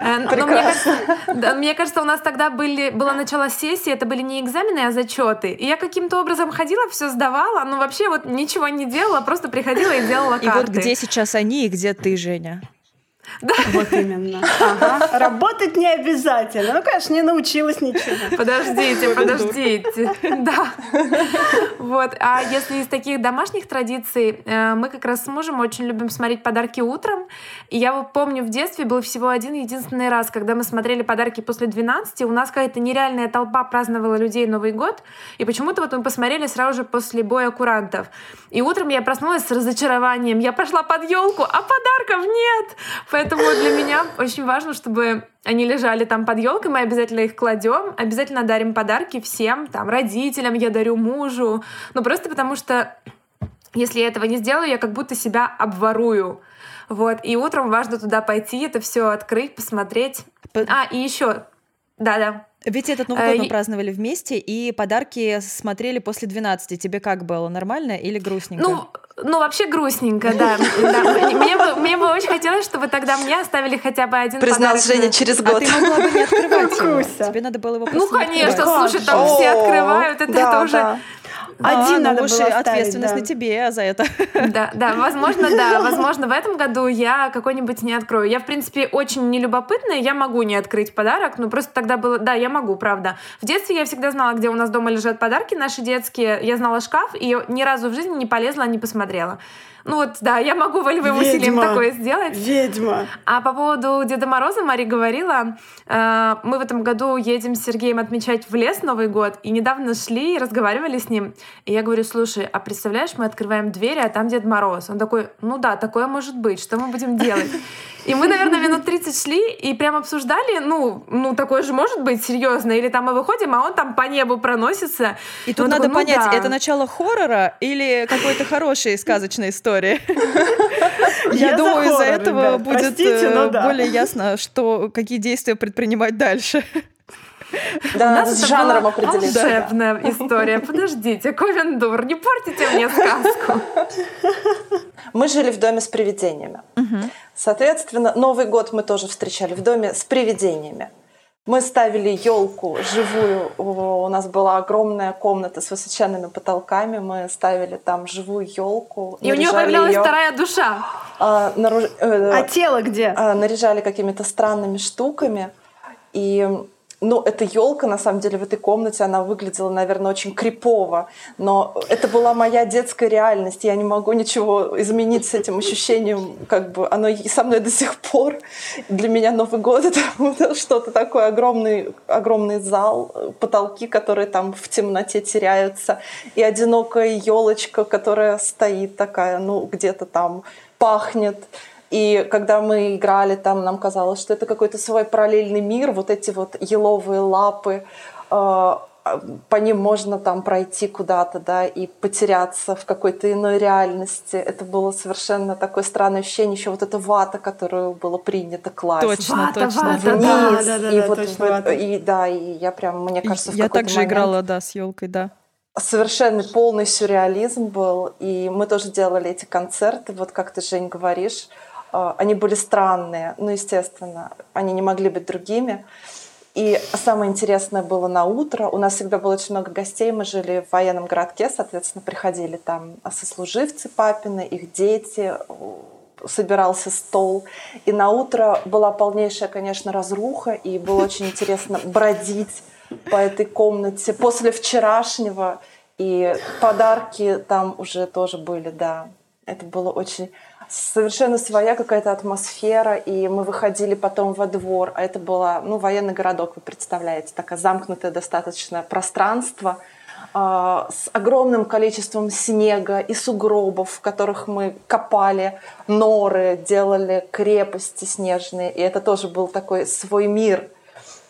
Э, но мне кажется, да, мне кажется, у нас тогда были, было начало сессии, это были не экзамены, а зачеты. И я каким-то образом ходила, все сдавала, но вообще вот ничего не делала, просто приходила и делала карты. И вот где сейчас они и где ты, Женя? Да. Вот именно. Ага. Работать не обязательно. Ну, конечно, не научилась ничего. Подождите, подождите. Да. Вот. А если из таких домашних традиций, э, мы как раз с мужем очень любим смотреть подарки утром. И я вот помню, в детстве был всего один единственный раз, когда мы смотрели подарки после 12, у нас какая-то нереальная толпа праздновала людей Новый год. И почему-то вот мы посмотрели сразу же после боя курантов. И утром я проснулась с разочарованием. Я пошла под елку, а подарков нет Поэтому для меня очень важно, чтобы они лежали там под елкой, мы обязательно их кладем, обязательно дарим подарки всем, там, родителям, я дарю мужу. Ну, просто потому что если я этого не сделаю, я как будто себя обворую. Вот. И утром важно туда пойти, это все открыть, посмотреть. А, и еще. Да-да. Ведь этот Новый год мы праздновали вместе, и подарки смотрели после 12. Тебе как было, нормально или грустненько? Ну, ну вообще грустненько, да. (laughs) Мне, бы, мне бы очень хотелось, чтобы тогда мне оставили хотя бы один Признал подарок. Женя через год. А ты могла бы не открывать его. Тебе надо было его Ну, конечно, открывать. слушай, там все открывают, это, это уже... Один А, надо ну уж было и оставить, ответственность да. на тебе за это. (laughs) Да, да, возможно, да. (laughs) Возможно, в этом году я какой-нибудь не открою. Я, в принципе, очень нелюбопытная, я могу не открыть подарок, ну просто тогда было... Да, я могу, правда. В детстве я всегда знала, где у нас дома лежат подарки наши детские. Я знала шкаф, и ни разу в жизни не полезла, не посмотрела. Ну вот, да, я могу волевым усилием Ведьма. такое сделать. Ведьма. А по поводу Деда Мороза Мари говорила, э, мы в этом году едем с Сергеем отмечать в лес Новый год, и недавно шли и разговаривали с ним. И я говорю, слушай, а представляешь, мы открываем двери, а там Дед Мороз. Он такой, ну да, такое может быть, что мы будем делать? И мы, наверное, минут 30 шли и прям обсуждали, ну, ну такое же может быть, серьезно. Или там мы выходим, а он там по небу проносится. И тут он надо такой, «Ну понять, да». это начало хоррора или какой-то хорошей сказочной истории. (laughs) Я Я за думаю, из-за этого будет э, более ясно, что какие действия предпринимать дальше. Да, У нас с жанром определиться. волшебная история. Подождите, Ковендур, не портите мне сказку. (laughs) Мы жили в доме с привидениями. Соответственно, Новый год мы тоже встречали в доме с привидениями. Мы ставили елку живую. У нас была огромная комната с высоченными потолками. Мы ставили там живую елку. И у нее появлялась вторая душа. А тело где? а, наряжали какими-то странными штуками. И ну, эта елка, на самом деле, в этой комнате, она выглядела, наверное, очень крипово. Но это была моя детская реальность. Я не могу ничего изменить с этим ощущением. Как бы оно со мной до сих пор. Для меня Новый год — это (laughs) что-то такое. Огромный, огромный зал, потолки, которые там в темноте теряются. И одинокая елочка, которая стоит такая, ну, где-то там пахнет. И когда мы играли там, нам казалось, что это какой-то свой параллельный мир, вот эти вот еловые лапы, э, по ним можно там пройти куда-то, да, и потеряться в какой-то иной реальности. Это было совершенно такое странное ощущение. Еще вот эта вата, которую было принято класть. Точно, Вата, точно. вата, Вниз. да. да, да, и да, вот точно, в- вата. и да, и я прям, мне кажется, в Я также момент играла, да, с елкой, да. совершенно полный сюрреализм был, и мы тоже делали эти концерты, вот как ты, Жень, говоришь, они были странные, ну, естественно, они не могли быть другими. И самое интересное было на утро. У нас всегда было очень много гостей. Мы жили в военном городке, соответственно, приходили там сослуживцы папины, их дети, собирался стол. И на утро была полнейшая, конечно, разруха, и было очень интересно бродить по этой комнате после вчерашнего. И подарки там уже тоже были, да. Это было очень совершенно своя какая-то атмосфера, и мы выходили потом во двор, а это было, ну, военный городок, вы представляете, такое замкнутое достаточно пространство а, с огромным количеством снега и сугробов, в которых мы копали норы, делали крепости снежные, и это тоже был такой свой мир,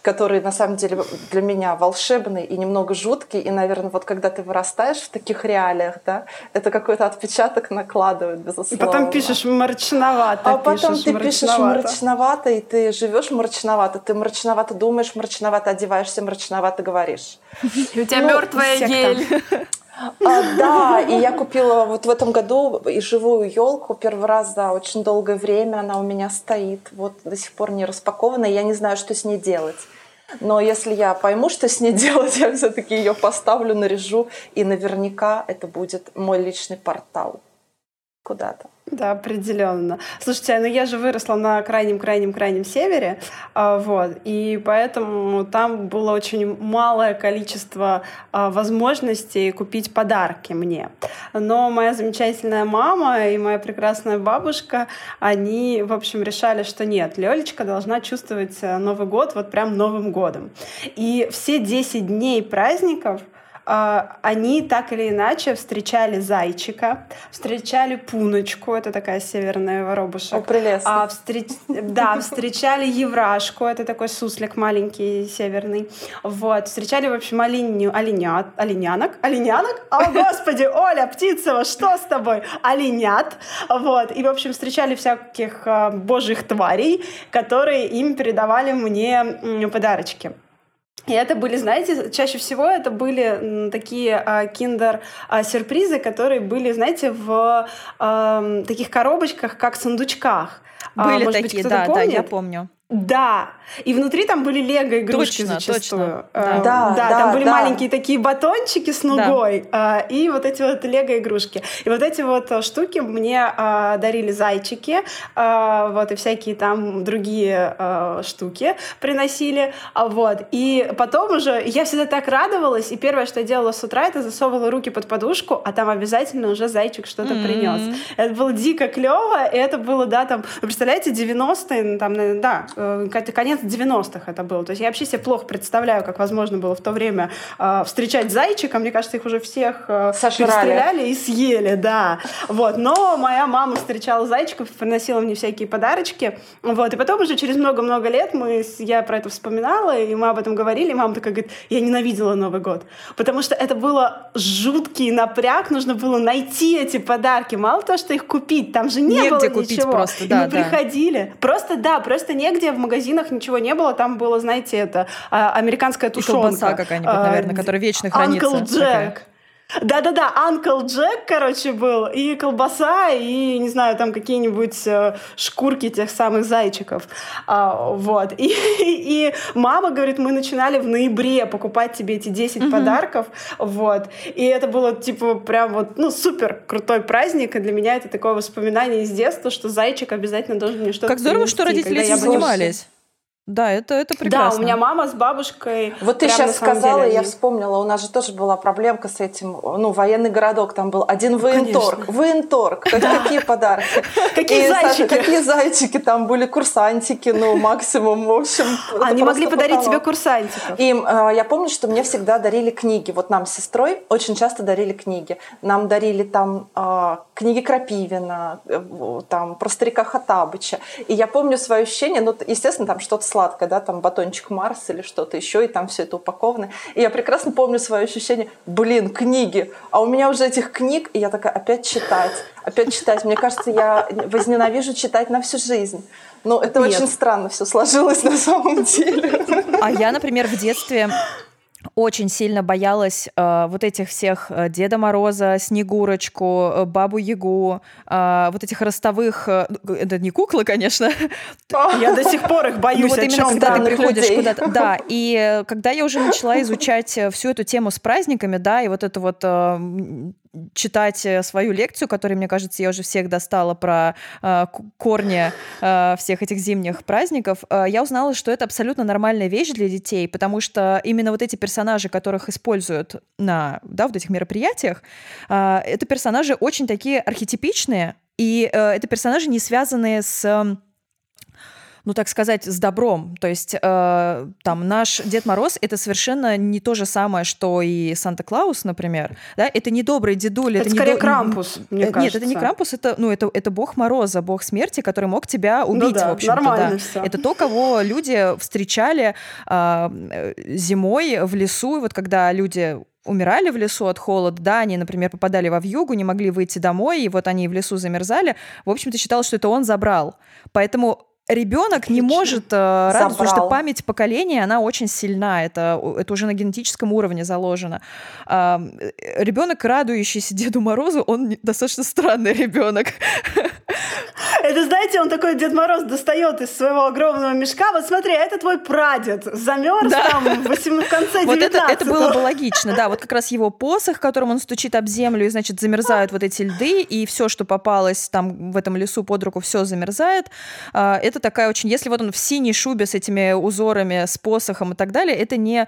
который на самом деле для меня волшебный и немного жуткий. И, наверное, вот когда ты вырастаешь в таких реалиях, да, это какой-то отпечаток накладывает, И безусловно. потом пишешь мрачновато. А потом пишешь, ты пишешь мрачновато. мрачновато, и ты живешь мрачновато, ты мрачновато думаешь, мрачновато одеваешься, мрачновато говоришь. (laughs) И у тебя Ну, мертвая ель. (laughs) А, да, и я купила вот в этом году и живую елку первый раз за очень долгое время. Она у меня стоит, вот до сих пор не распакована, и я не знаю, что с ней делать. Но если я пойму, что с ней (laughs) делать, я все-таки ее поставлю, наряжу, и наверняка это будет мой личный портал куда-то. (laughs) Да, определенно. Слушайте, ну я же выросла на крайнем-крайнем-крайнем севере, а, вот, и поэтому там было очень малое количество а, возможностей купить подарки мне. Но моя замечательная мама и моя прекрасная бабушка, они, в общем, решали, что нет, Лёлечка должна чувствовать э, Новый год вот прям Новым годом. И все 10 дней праздников а, они так или иначе встречали зайчика, встречали пуночку, это такая северная воробушек. О, прелестно. А, встреч... Да, встречали еврашку, это такой суслик маленький северный. Вот, встречали, в общем, оленю, оленят, оленянок, оленянок, о, господи, Оля Птицева, что с тобой? Оленят, вот, и, в общем, встречали всяких а, божьих тварей, которые им передавали мне подарочки. И это были, знаете, чаще всего это были такие а, киндер-сюрпризы, которые были, знаете, в а, таких коробочках, как сундучках. А, были а, может такие, быть, да, помнит? да, я помню. Да, и внутри там были лего-игрушки точно, зачастую. Точно. Да. Э, да, да, да, там были да. маленькие такие батончики с нугой да. э, и вот эти вот лего-игрушки. И вот эти вот э, штуки мне дарили зайчики, вот, и всякие там другие штуки приносили, вот. И потом уже я всегда так радовалась, и первое, что я делала с утра, это засовывала руки под подушку, а там обязательно уже зайчик что-то mm-hmm. принес. Это было дико клево, и это было, да, там, вы представляете, 90-е, там, да, э, конец 90-х это было. То есть я вообще себе плохо представляю, как возможно было в то время э, встречать зайчика. Мне кажется, их уже всех э, перестреляли и съели, да. Вот. Но моя мама встречала зайчиков, приносила мне всякие подарочки. Вот. И потом уже через много-много лет мы, я про это вспоминала, и мы об этом говорили. И мама такая говорит, я ненавидела Новый год. Потому что это было жуткий напряг, нужно было найти эти подарки. Мало того, что их купить, там же не Негде было купить просто, да, и мы да. приходили. Просто, да, просто негде в магазинах ничего не было, там было, знаете, это а, американская тушенка. И колбаса какая-нибудь, наверное, которая вечно хранится. Uncle Jack. Да-да-да, Uncle Джек, короче, был, и колбаса, и, не знаю, там какие-нибудь э, шкурки тех самых зайчиков. А, вот. И, (laughs) и мама говорит, мы начинали в ноябре покупать тебе эти 10 mm-hmm. подарков, вот. И это было, типа, прям вот, ну, супер крутой праздник, и для меня это такое воспоминание из детства, что зайчик обязательно должен мне что-то Как здорово, принести, что родители этим занимались. Да, это, это прекрасно. Да, у меня мама с бабушкой. Вот ты сейчас сказала, деле, я они... вспомнила, у нас же тоже была проблемка с этим, ну, военный городок, там был один военторг. Ну, военторг, какие подарки. (laughs) Какие зайчики. Какие зайчики, там были курсантики, ну, максимум, в общем. Они могли подарить тебе курсантиков. И э, я помню, что мне всегда дарили книги. Вот нам с сестрой очень часто дарили книги. Нам дарили там э, книги Крапивина, э, там про старика Хатабыча. И я помню свое ощущение, ну, естественно, там что-то сладкое, да, там батончик Марс или что-то еще, и там все это упаковано. И я прекрасно помню свое ощущение, блин, книги, а у меня уже этих книг, и я такая, опять читать, опять читать. Мне кажется, я возненавижу читать на всю жизнь. Но это Нет. очень странно все сложилось на самом деле. А я, например, в детстве очень сильно боялась э, вот этих всех э, Деда Мороза, Снегурочку, э, Бабу Ягу, э, вот этих ростовых... Э, это не куклы, конечно. (laughs) Я до сих пор их боюсь. Ну, вот именно когда ты приходишь куда-то... Да, (laughs) и э, когда я уже начала изучать всю эту тему с праздниками, да, и вот это вот читать э, свою лекцию, которая, мне кажется, я уже всех достала про э, корни э, всех этих зимних праздников, э, я узнала, что это абсолютно нормальная вещь для детей, потому что именно вот эти персонажи, которых используют на да, вот этих мероприятиях, э, это персонажи очень такие архетипичные, и э, это персонажи, не связанные с ну так сказать, с добром. То есть э, там наш Дед Мороз это совершенно не то же самое, что и Санта-Клаус, например. Да? Это не добрый дедуль. Это, это скорее не Крампус, мне кажется. Нет, это не Крампус, это, ну, это, это бог Мороза, бог смерти, который мог тебя ну убить, ну да, в общем-то. Нормально да. все. Это то, кого люди встречали э, зимой в лесу, и вот когда люди умирали в лесу от холода, да, они, например, попадали во вьюгу, не могли выйти домой, и вот они в лесу замерзали, в общем-то, считал, что это он забрал. Поэтому ребенок не может э, радоваться, потому что память поколения, она очень сильна, это, это уже на генетическом уровне заложено. Э, ребенок, радующийся Деду Морозу, он достаточно странный ребенок. (laughs) Это, знаете, он такой Дед Мороз достает из своего огромного мешка. Вот смотри, это твой прадед. Замерз да. там в, 8, в конце 19 Вот это, это было бы (laughs) логично, да. Вот как раз его посох, которым он стучит об землю, и, значит, замерзают вот эти льды, и все, что попалось там в этом лесу под руку, все замерзает. А, это такая очень... Если вот он в синей шубе с этими узорами, с посохом и так далее, это не...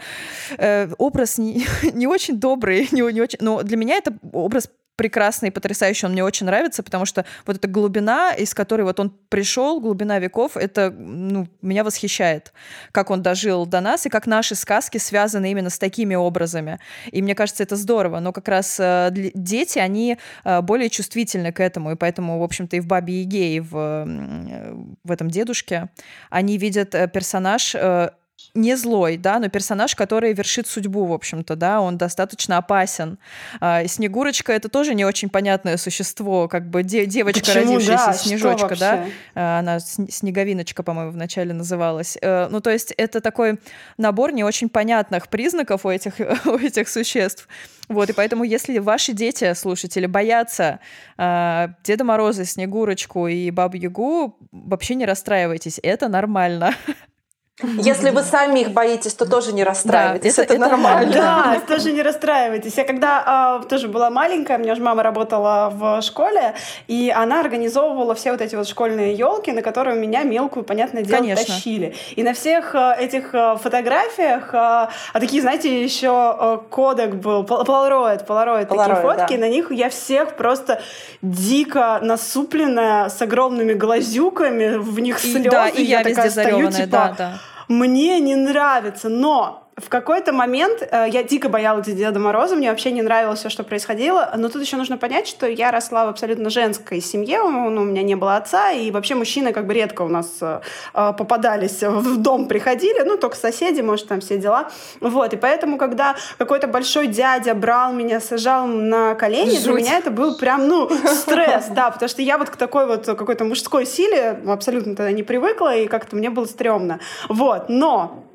Э, образ не, (laughs) не очень добрый, не, не очень... Но для меня это образ прекрасный, потрясающий, он мне очень нравится, потому что вот эта глубина, из которой вот он пришел, глубина веков, это ну, меня восхищает, как он дожил до нас и как наши сказки связаны именно с такими образами. И мне кажется, это здорово, но как раз э, дети, они э, более чувствительны к этому, и поэтому, в общем-то, и в «Бабе Яге», и в, э, в этом «Дедушке» они видят э, персонаж э, не злой, да, но персонаж, который вершит судьбу, в общем-то, да, он достаточно опасен. А, Снегурочка это тоже не очень понятное существо, как бы де- девочка, Почему? родившаяся да, Снежочка, да, а, она Снеговиночка, по-моему, вначале называлась. Э, ну, то есть это такой набор не очень понятных признаков у этих, (laughs) у этих существ. Вот, и поэтому, если ваши дети, слушатели, боятся э, Деда Мороза, Снегурочку и Бабу Ягу, вообще не расстраивайтесь, это нормально. (laughs) Если вы сами их боитесь, то тоже не расстраивайтесь. Да, это, это, нормально. Да, тоже не расстраивайтесь. Я когда э, тоже была маленькая, у меня же мама работала в школе, и она организовывала все вот эти вот школьные елки, на которые меня мелкую, понятное дело, Конечно. тащили. И на всех э, этих э, фотографиях, э, а такие, знаете, еще э, кодек был, полароид, полароид, такие фотки, да. на них я всех просто дико насупленная, с огромными глазюками, в них слезы. И, да, и я, я везде стою, типа, да, да мне не нравится, но в какой-то момент э, я дико боялась Деда Мороза, мне вообще не нравилось все, что происходило, но тут еще нужно понять, что я росла в абсолютно женской семье, ну, у меня не было отца, и вообще мужчины как бы редко у нас э, э попадались в дом, приходили, ну, только соседи, может, там все дела, вот, и поэтому, когда какой-то большой дядя брал меня, сажал на колени, Жуть. для меня это был прям, ну, стресс, да, потому что я вот к такой вот какой-то мужской силе абсолютно тогда не привыкла, и как-то мне было стрёмно, вот, но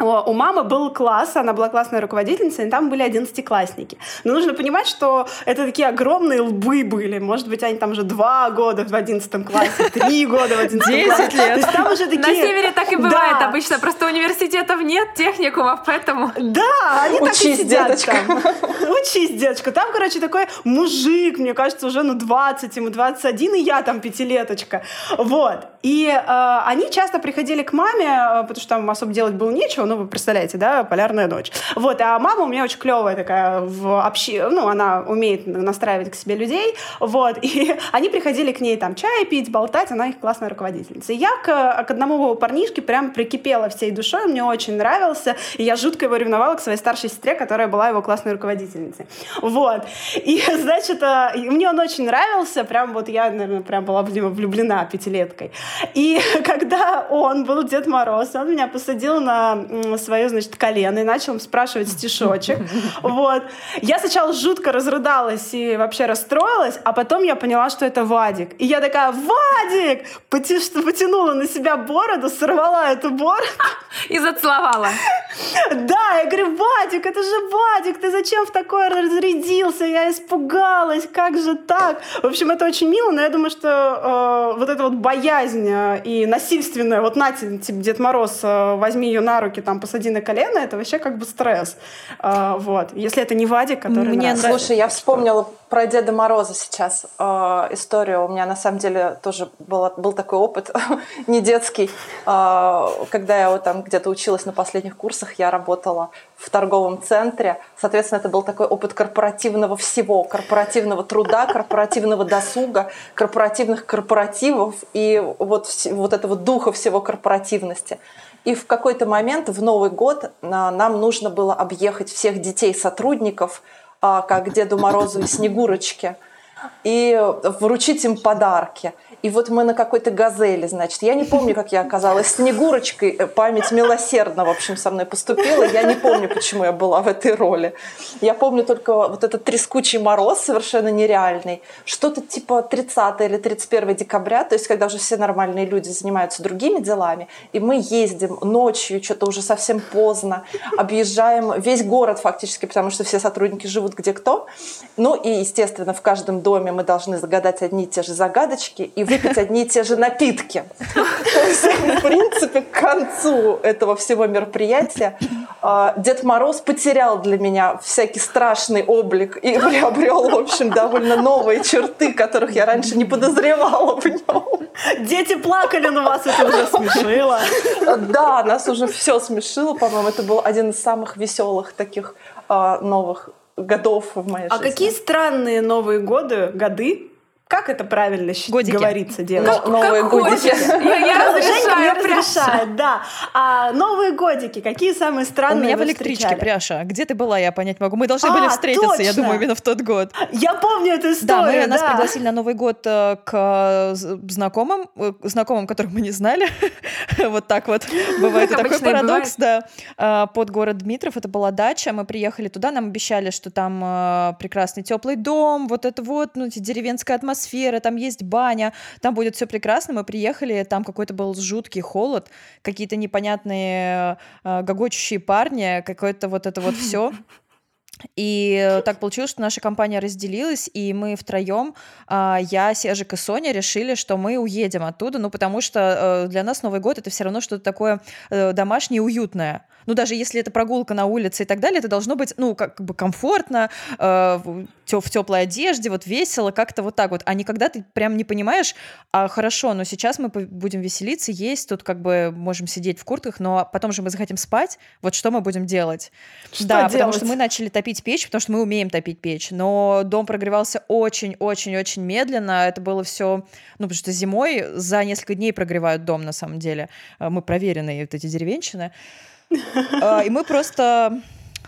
у мамы был класс, она была классная руководительница, и там были одиннадцатиклассники. Но нужно понимать, что это такие огромные лбы были. Может быть, они там уже два года в одиннадцатом классе, три года в одиннадцатом классе. лет. То есть там уже такие... На севере так и бывает да. обычно, просто университетов нет, техникумов, поэтому... Да, они Учись, так и сидят деточка. там. Учись, деточка. Там, короче, такой мужик, мне кажется, уже ну 20, ему 21, и я там пятилеточка. Вот. И э, они часто приходили к маме, э, потому что там особо делать было нечего, ну, вы представляете, да, полярная ночь. Вот, а мама у меня очень клевая такая в общи... ну, она умеет настраивать к себе людей, вот, и (laughs) они приходили к ней там чай пить, болтать, она их классная руководительница. И я к, к одному парнишке прям прикипела всей душой, мне очень нравился, и я жутко его ревновала к своей старшей сестре, которая была его классной руководительницей. Вот. И, (laughs) значит, э, мне он очень нравился, прям вот я, наверное, прям была в него влюблена пятилеткой. И (laughs) когда он был Дед Мороз, он меня посадил на свое, значит, колено и начал спрашивать стишочек. Вот. Я сначала жутко разрыдалась и вообще расстроилась, а потом я поняла, что это Вадик. И я такая, Вадик! Потянула на себя бороду, сорвала эту бороду. И зацеловала. Да, я говорю, Вадик, это же Вадик, ты зачем в такое разрядился? Я испугалась, как же так? В общем, это очень мило, но я думаю, что э, вот эта вот боязнь э, и насильственная, вот на тебе, Дед Мороз, э, возьми ее на руки, там, посади на колено, это вообще как бы стресс. А, вот. Если это не Вадик, который... Мне, нравится. слушай, я вспомнила про Деда Мороза сейчас э, историю. У меня на самом деле тоже был, был такой опыт, (laughs) не детский. Э, когда я вот там где-то училась на последних курсах, я работала в торговом центре. Соответственно, это был такой опыт корпоративного всего, корпоративного труда, корпоративного досуга, корпоративных корпоративов и вот, вот этого духа всего корпоративности. И в какой-то момент в Новый год нам нужно было объехать всех детей сотрудников, а, как Деду Морозу и Снегурочке, и вручить им подарки. И вот мы на какой-то газели, значит. Я не помню, как я оказалась (laughs) Снегурочкой. Э, память милосердно, в общем, со мной поступила. Я не помню, почему я была в этой роли. Я помню только вот этот трескучий мороз совершенно нереальный. Что-то типа 30 или 31 декабря, то есть когда уже все нормальные люди занимаются другими делами, и мы ездим ночью, что-то уже совсем поздно, объезжаем весь город фактически, потому что все сотрудники живут где кто. Ну и, естественно, в каждом доме мы должны загадать одни и те же загадочки, и выпить одни и те же напитки. То есть, в принципе, к концу этого всего мероприятия а, Дед Мороз потерял для меня всякий страшный облик и приобрел, в общем, довольно новые черты, которых я раньше не подозревала в нем. Дети плакали, но вас это уже смешило. Да, нас уже все смешило, по-моему. Это был один из самых веселых таких а, новых годов в моей а жизни. А какие странные Новые годы, годы как это правильно годики. говорится, девочки? Но, новые как годики. Я, я разрешаю, не разрешает, да. А новые годики, какие самые странные У меня вы в электричке, встречали? Пряша. Где ты была, я понять могу. Мы должны А, были встретиться, я точно. думаю, именно в тот год. Я помню эту Да, мы историю, нас да. пригласили на Новый год э, к э, знакомым, э, знакомым, которых мы не знали. (laughs) Вот так вот бывает. И такой парадокс, да. Э, Под город Дмитров, это была дача, мы приехали туда, нам обещали, что там прекрасный теплый дом, вот это вот, ну, деревенская атмосфера, там есть баня, там будет все прекрасно. Мы приехали, там какой-то был жуткий холод, какие-то непонятные э, гогочущие парни, какое-то вот это вот все. И так получилось, что наша компания разделилась, и мы втроем, а, я, Сержик и Соня, решили, что мы уедем оттуда, ну, потому что э, для нас Новый год это все равно что-то такое э, домашнее, уютное. Ну, даже если это прогулка на улице и так далее, это должно быть, ну, как бы комфортно, э, в теплой одежде, вот весело, как-то вот так вот. А не когда ты прям не понимаешь, а хорошо, но сейчас мы будем веселиться, есть, тут как бы можем сидеть в куртках, но потом же мы захотим спать, вот что мы будем делать? Что да, потому делать? что мы начали топить печь, потому что мы умеем топить печь, но дом прогревался очень-очень-очень медленно, это было все, ну, потому что зимой за несколько дней прогревают дом, на самом деле. Э, Мы проверенные вот эти деревенщины. Э, И мы просто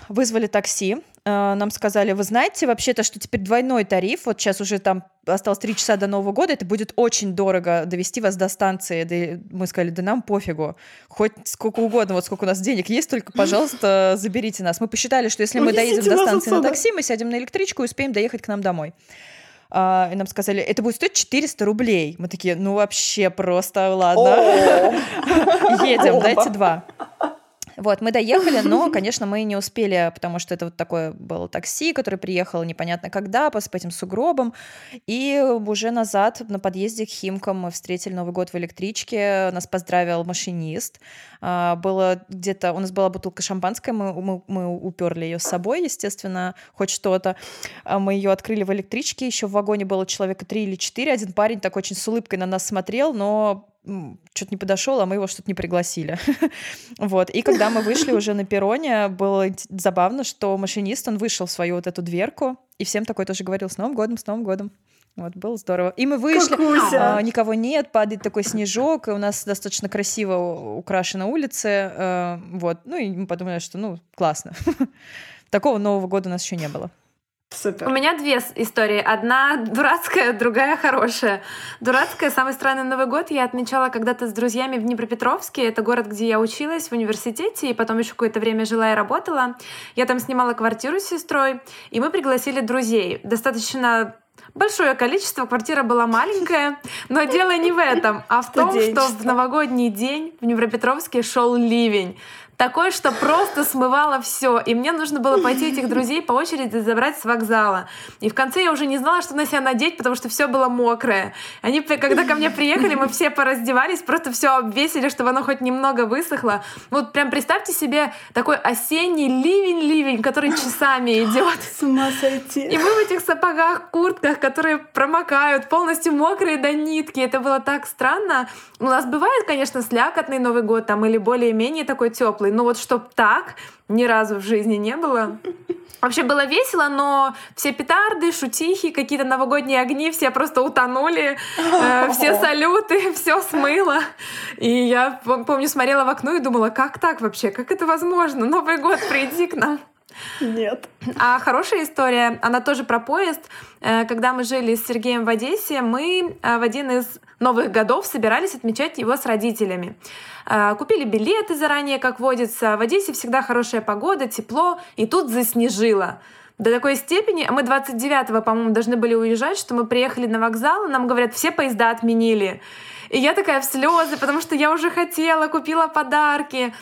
вызвали такси, Э, нам сказали, вы знаете вообще-то, что теперь двойной тариф, вот сейчас уже там осталось три часа до Нового года, это будет очень дорого довести вас до станции. Да, мы сказали, да нам пофигу, хоть сколько угодно, вот сколько у нас денег есть, только, пожалуйста, заберите нас. Мы посчитали, что если мы Унесите доедем до станции на такси, мы сядем на электричку и успеем доехать к нам домой. А, И нам сказали, это будет стоить 400 рублей. Мы такие, ну вообще просто, ладно, (laughs) едем, дайте два. Вот, мы доехали, но, (laughs) конечно, мы не успели, потому что это вот такое было такси, которое приехало непонятно когда, по, по этим сугробам. И уже назад на подъезде к Химкам мы встретили Новый год в электричке. Нас поздравил машинист. А, Было где-то... У нас была бутылка шампанское, мы, мы, мы уперли ее с собой, естественно, хоть что-то. А Мы ее открыли в электричке. Еще в вагоне было человека три или четыре. Один парень так очень с улыбкой на нас смотрел, но что-то не подошел, а мы его что-то не пригласили. (laughs) вот. И когда мы вышли (laughs) уже на перроне, было забавно, что машинист, он вышел в свою вот эту дверку, и всем такой тоже говорил «С Новым годом, с Новым годом». Вот, было здорово. И мы вышли, а, никого нет, падает такой снежок, и у нас достаточно красиво украшена улица, э, вот. Ну, и мы подумали, что, ну, классно. (laughs) Такого Нового года у нас еще не было. Супер. У меня две истории. Одна (laughs) дурацкая, другая хорошая. Дурацкая, самый странный Новый год я отмечала когда-то с друзьями в Днепропетровске. Это город, где я училась в университете, и потом еще какое-то время жила и работала. Я там снимала квартиру с сестрой, и мы пригласили друзей. Достаточно большое количество, квартира была маленькая, но дело не в этом, а в том, что в новогодний день в Днепропетровске шел ливень. Такой, что просто смывало все. И мне нужно было пойти этих друзей по очереди забрать с вокзала. И в конце я уже не знала, что на себя надеть, потому что все было мокрое. Они, когда ко мне приехали, мы все пораздевались, просто все обвесили, чтобы оно хоть немного высохло. Вот прям представьте себе такой осенний ливень-ливень, который часами идет. С ума сойти. И мы в этих сапогах, куртках, которые промокают, полностью мокрые до нитки. Это было так странно. У нас бывает, конечно, слякотный Новый год там или более-менее такой теплый, но вот чтоб так ни разу в жизни не было. Вообще было весело, но все петарды, шутихи, какие-то новогодние огни, все просто утонули, э, все салюты, (laughs) все смыло. И я пом- помню, смотрела в окно и думала, как так вообще, как это возможно? Новый год, приди к нам. Нет. А хорошая история, она тоже про поезд. Э, Когда мы жили с Сергеем в Одессе, мы э, в один из новых годов собирались отмечать его с родителями. Э, Купили билеты заранее, как водится. В Одессе всегда хорошая погода, тепло, и тут заснежило. До такой степени, а мы 29-го, по-моему, должны были уезжать, что мы приехали на вокзал, и нам говорят, все поезда отменили. И я такая в слезы, потому что я уже хотела, купила подарки.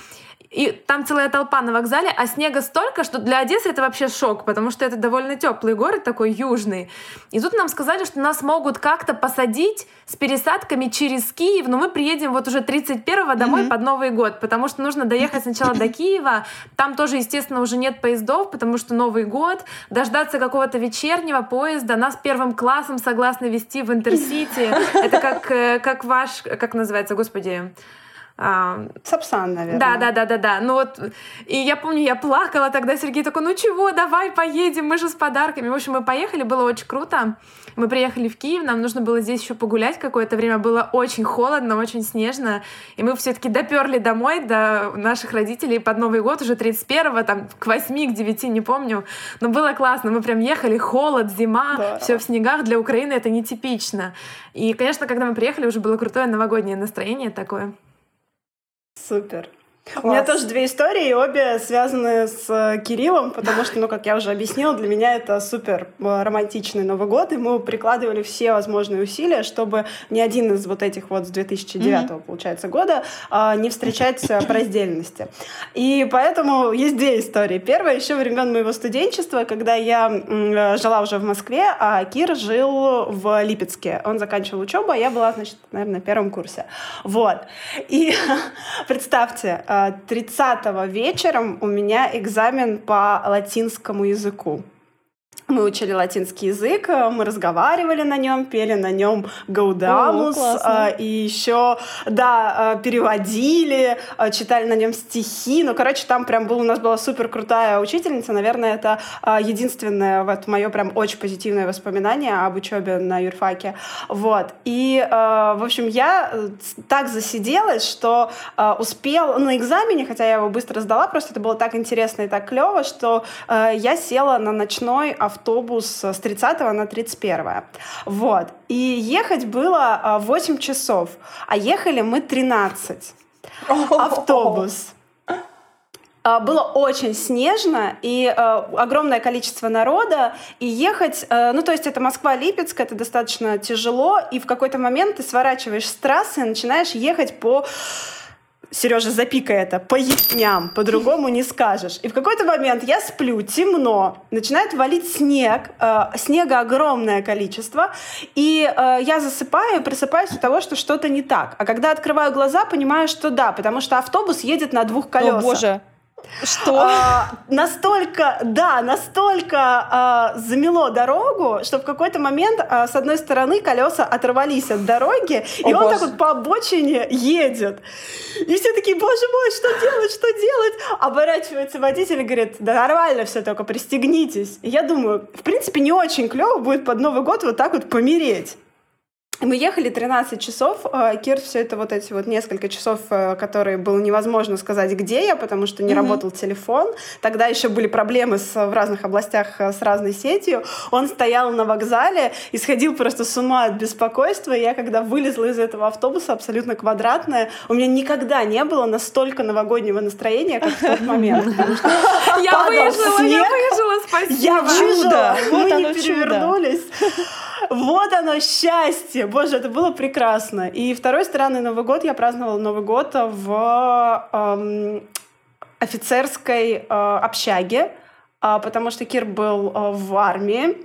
И там целая толпа на вокзале, а снега столько, что для Одессы это вообще шок, потому что это довольно теплый город, такой южный. И тут нам сказали, что нас могут как-то посадить с пересадками через Киев, но мы приедем вот уже 31-го домой под Новый год, потому что нужно доехать сначала до Киева, там тоже, естественно, уже нет поездов, потому что Новый год, дождаться какого-то вечернего поезда, нас первым классом согласны вести в Интерсити. Это как, э, как ваш, как называется, господи, А, Сапсан, наверное. Да, да, да, да, да. Ну вот, и я помню, я плакала тогда, Сергей такой, ну чего, давай поедем, мы же с подарками. В общем, мы поехали, было очень круто. Мы приехали в Киев, нам нужно было здесь еще погулять какое-то время, было очень холодно, очень снежно, и мы все-таки доперли домой до наших родителей под Новый год уже 31-го, там, к 8, к 9, не помню. Но было классно, мы прям ехали, холод, зима, все в снегах, для Украины это нетипично. И, конечно, когда мы приехали, уже было крутое новогоднее настроение такое. Супер. У меня тоже две истории, обе связаны с э, Кириллом, потому что, ну, как я уже объяснила, для меня это супер э, романтичный Новый год, и мы прикладывали все возможные усилия, чтобы ни один из вот этих вот с 2009, mm-hmm. получается, года а, не встречать э, по раздельности. И поэтому есть две истории. Первая еще времен моего студенчества, когда я жила уже в Москве, а Кир жил в Липецке. Он заканчивал учебу, а я была, значит, наверное, на первом курсе. Вот. И (laughs) представьте, 30 вечером у меня экзамен по латинскому языку. Мы учили латинский язык, э, мы разговаривали на нем, пели на нем Гаудамус, О, и еще, да, э, переводили, э, читали на нем стихи. Ну, короче, там прям был, у нас была супер крутая учительница. Наверное, это единственное вот мое прям очень позитивное воспоминание об учебе на юрфаке. Вот. И, в общем, я так засиделась, что успел на экзамене, хотя я его быстро сдала, просто это было так интересно и так клево, что я села на ночной автобус автобус с 30 на 31. Вот. И ехать было 8 а, часов, а ехали мы 13. Автобус. А, было очень снежно и э, огромное количество народа, и ехать, э, ну то есть это Москва-Липецк, это достаточно тяжело, и в какой-то момент ты сворачиваешь с трассы и начинаешь ехать по Сережа, запикай это, по ятням, по-другому не скажешь. И в какой-то момент я сплю, темно, начинает валить снег, э, снега огромное количество, и э, я засыпаю и просыпаюсь от того, что что-то не так. А когда открываю глаза, понимаю, что да, потому что автобус едет на двух колесах. О, боже. Что? А, настолько, да, настолько а, замело дорогу, что в какой-то момент а, с одной стороны колеса оторвались от дороги, О, и он боже. так вот по обочине едет. И все такие, боже мой, что делать, что делать? Оборачивается водитель и говорит, да нормально все, только пристегнитесь. И я думаю, в принципе, не очень клево будет под Новый год вот так вот помереть. Мы ехали 13 часов. А, Кир все это вот эти вот несколько часов, э, которые было невозможно сказать, где я, потому что не mm-hmm. работал телефон. Тогда еще были проблемы с, в разных областях э, с разной сетью. Он стоял на вокзале и сходил просто с ума от беспокойства. И я, когда вылезла из этого автобуса, абсолютно квадратная, у меня никогда не было настолько новогоднего настроения, как в тот момент. Я выжила, я выжила, спасибо. Я выжила, мы не перевернулись. Вот оно счастье! Боже, это было прекрасно. И второй странный Новый год я праздновала Новый год в эм, офицерской э, общаге, э, потому что Кир был э, в армии.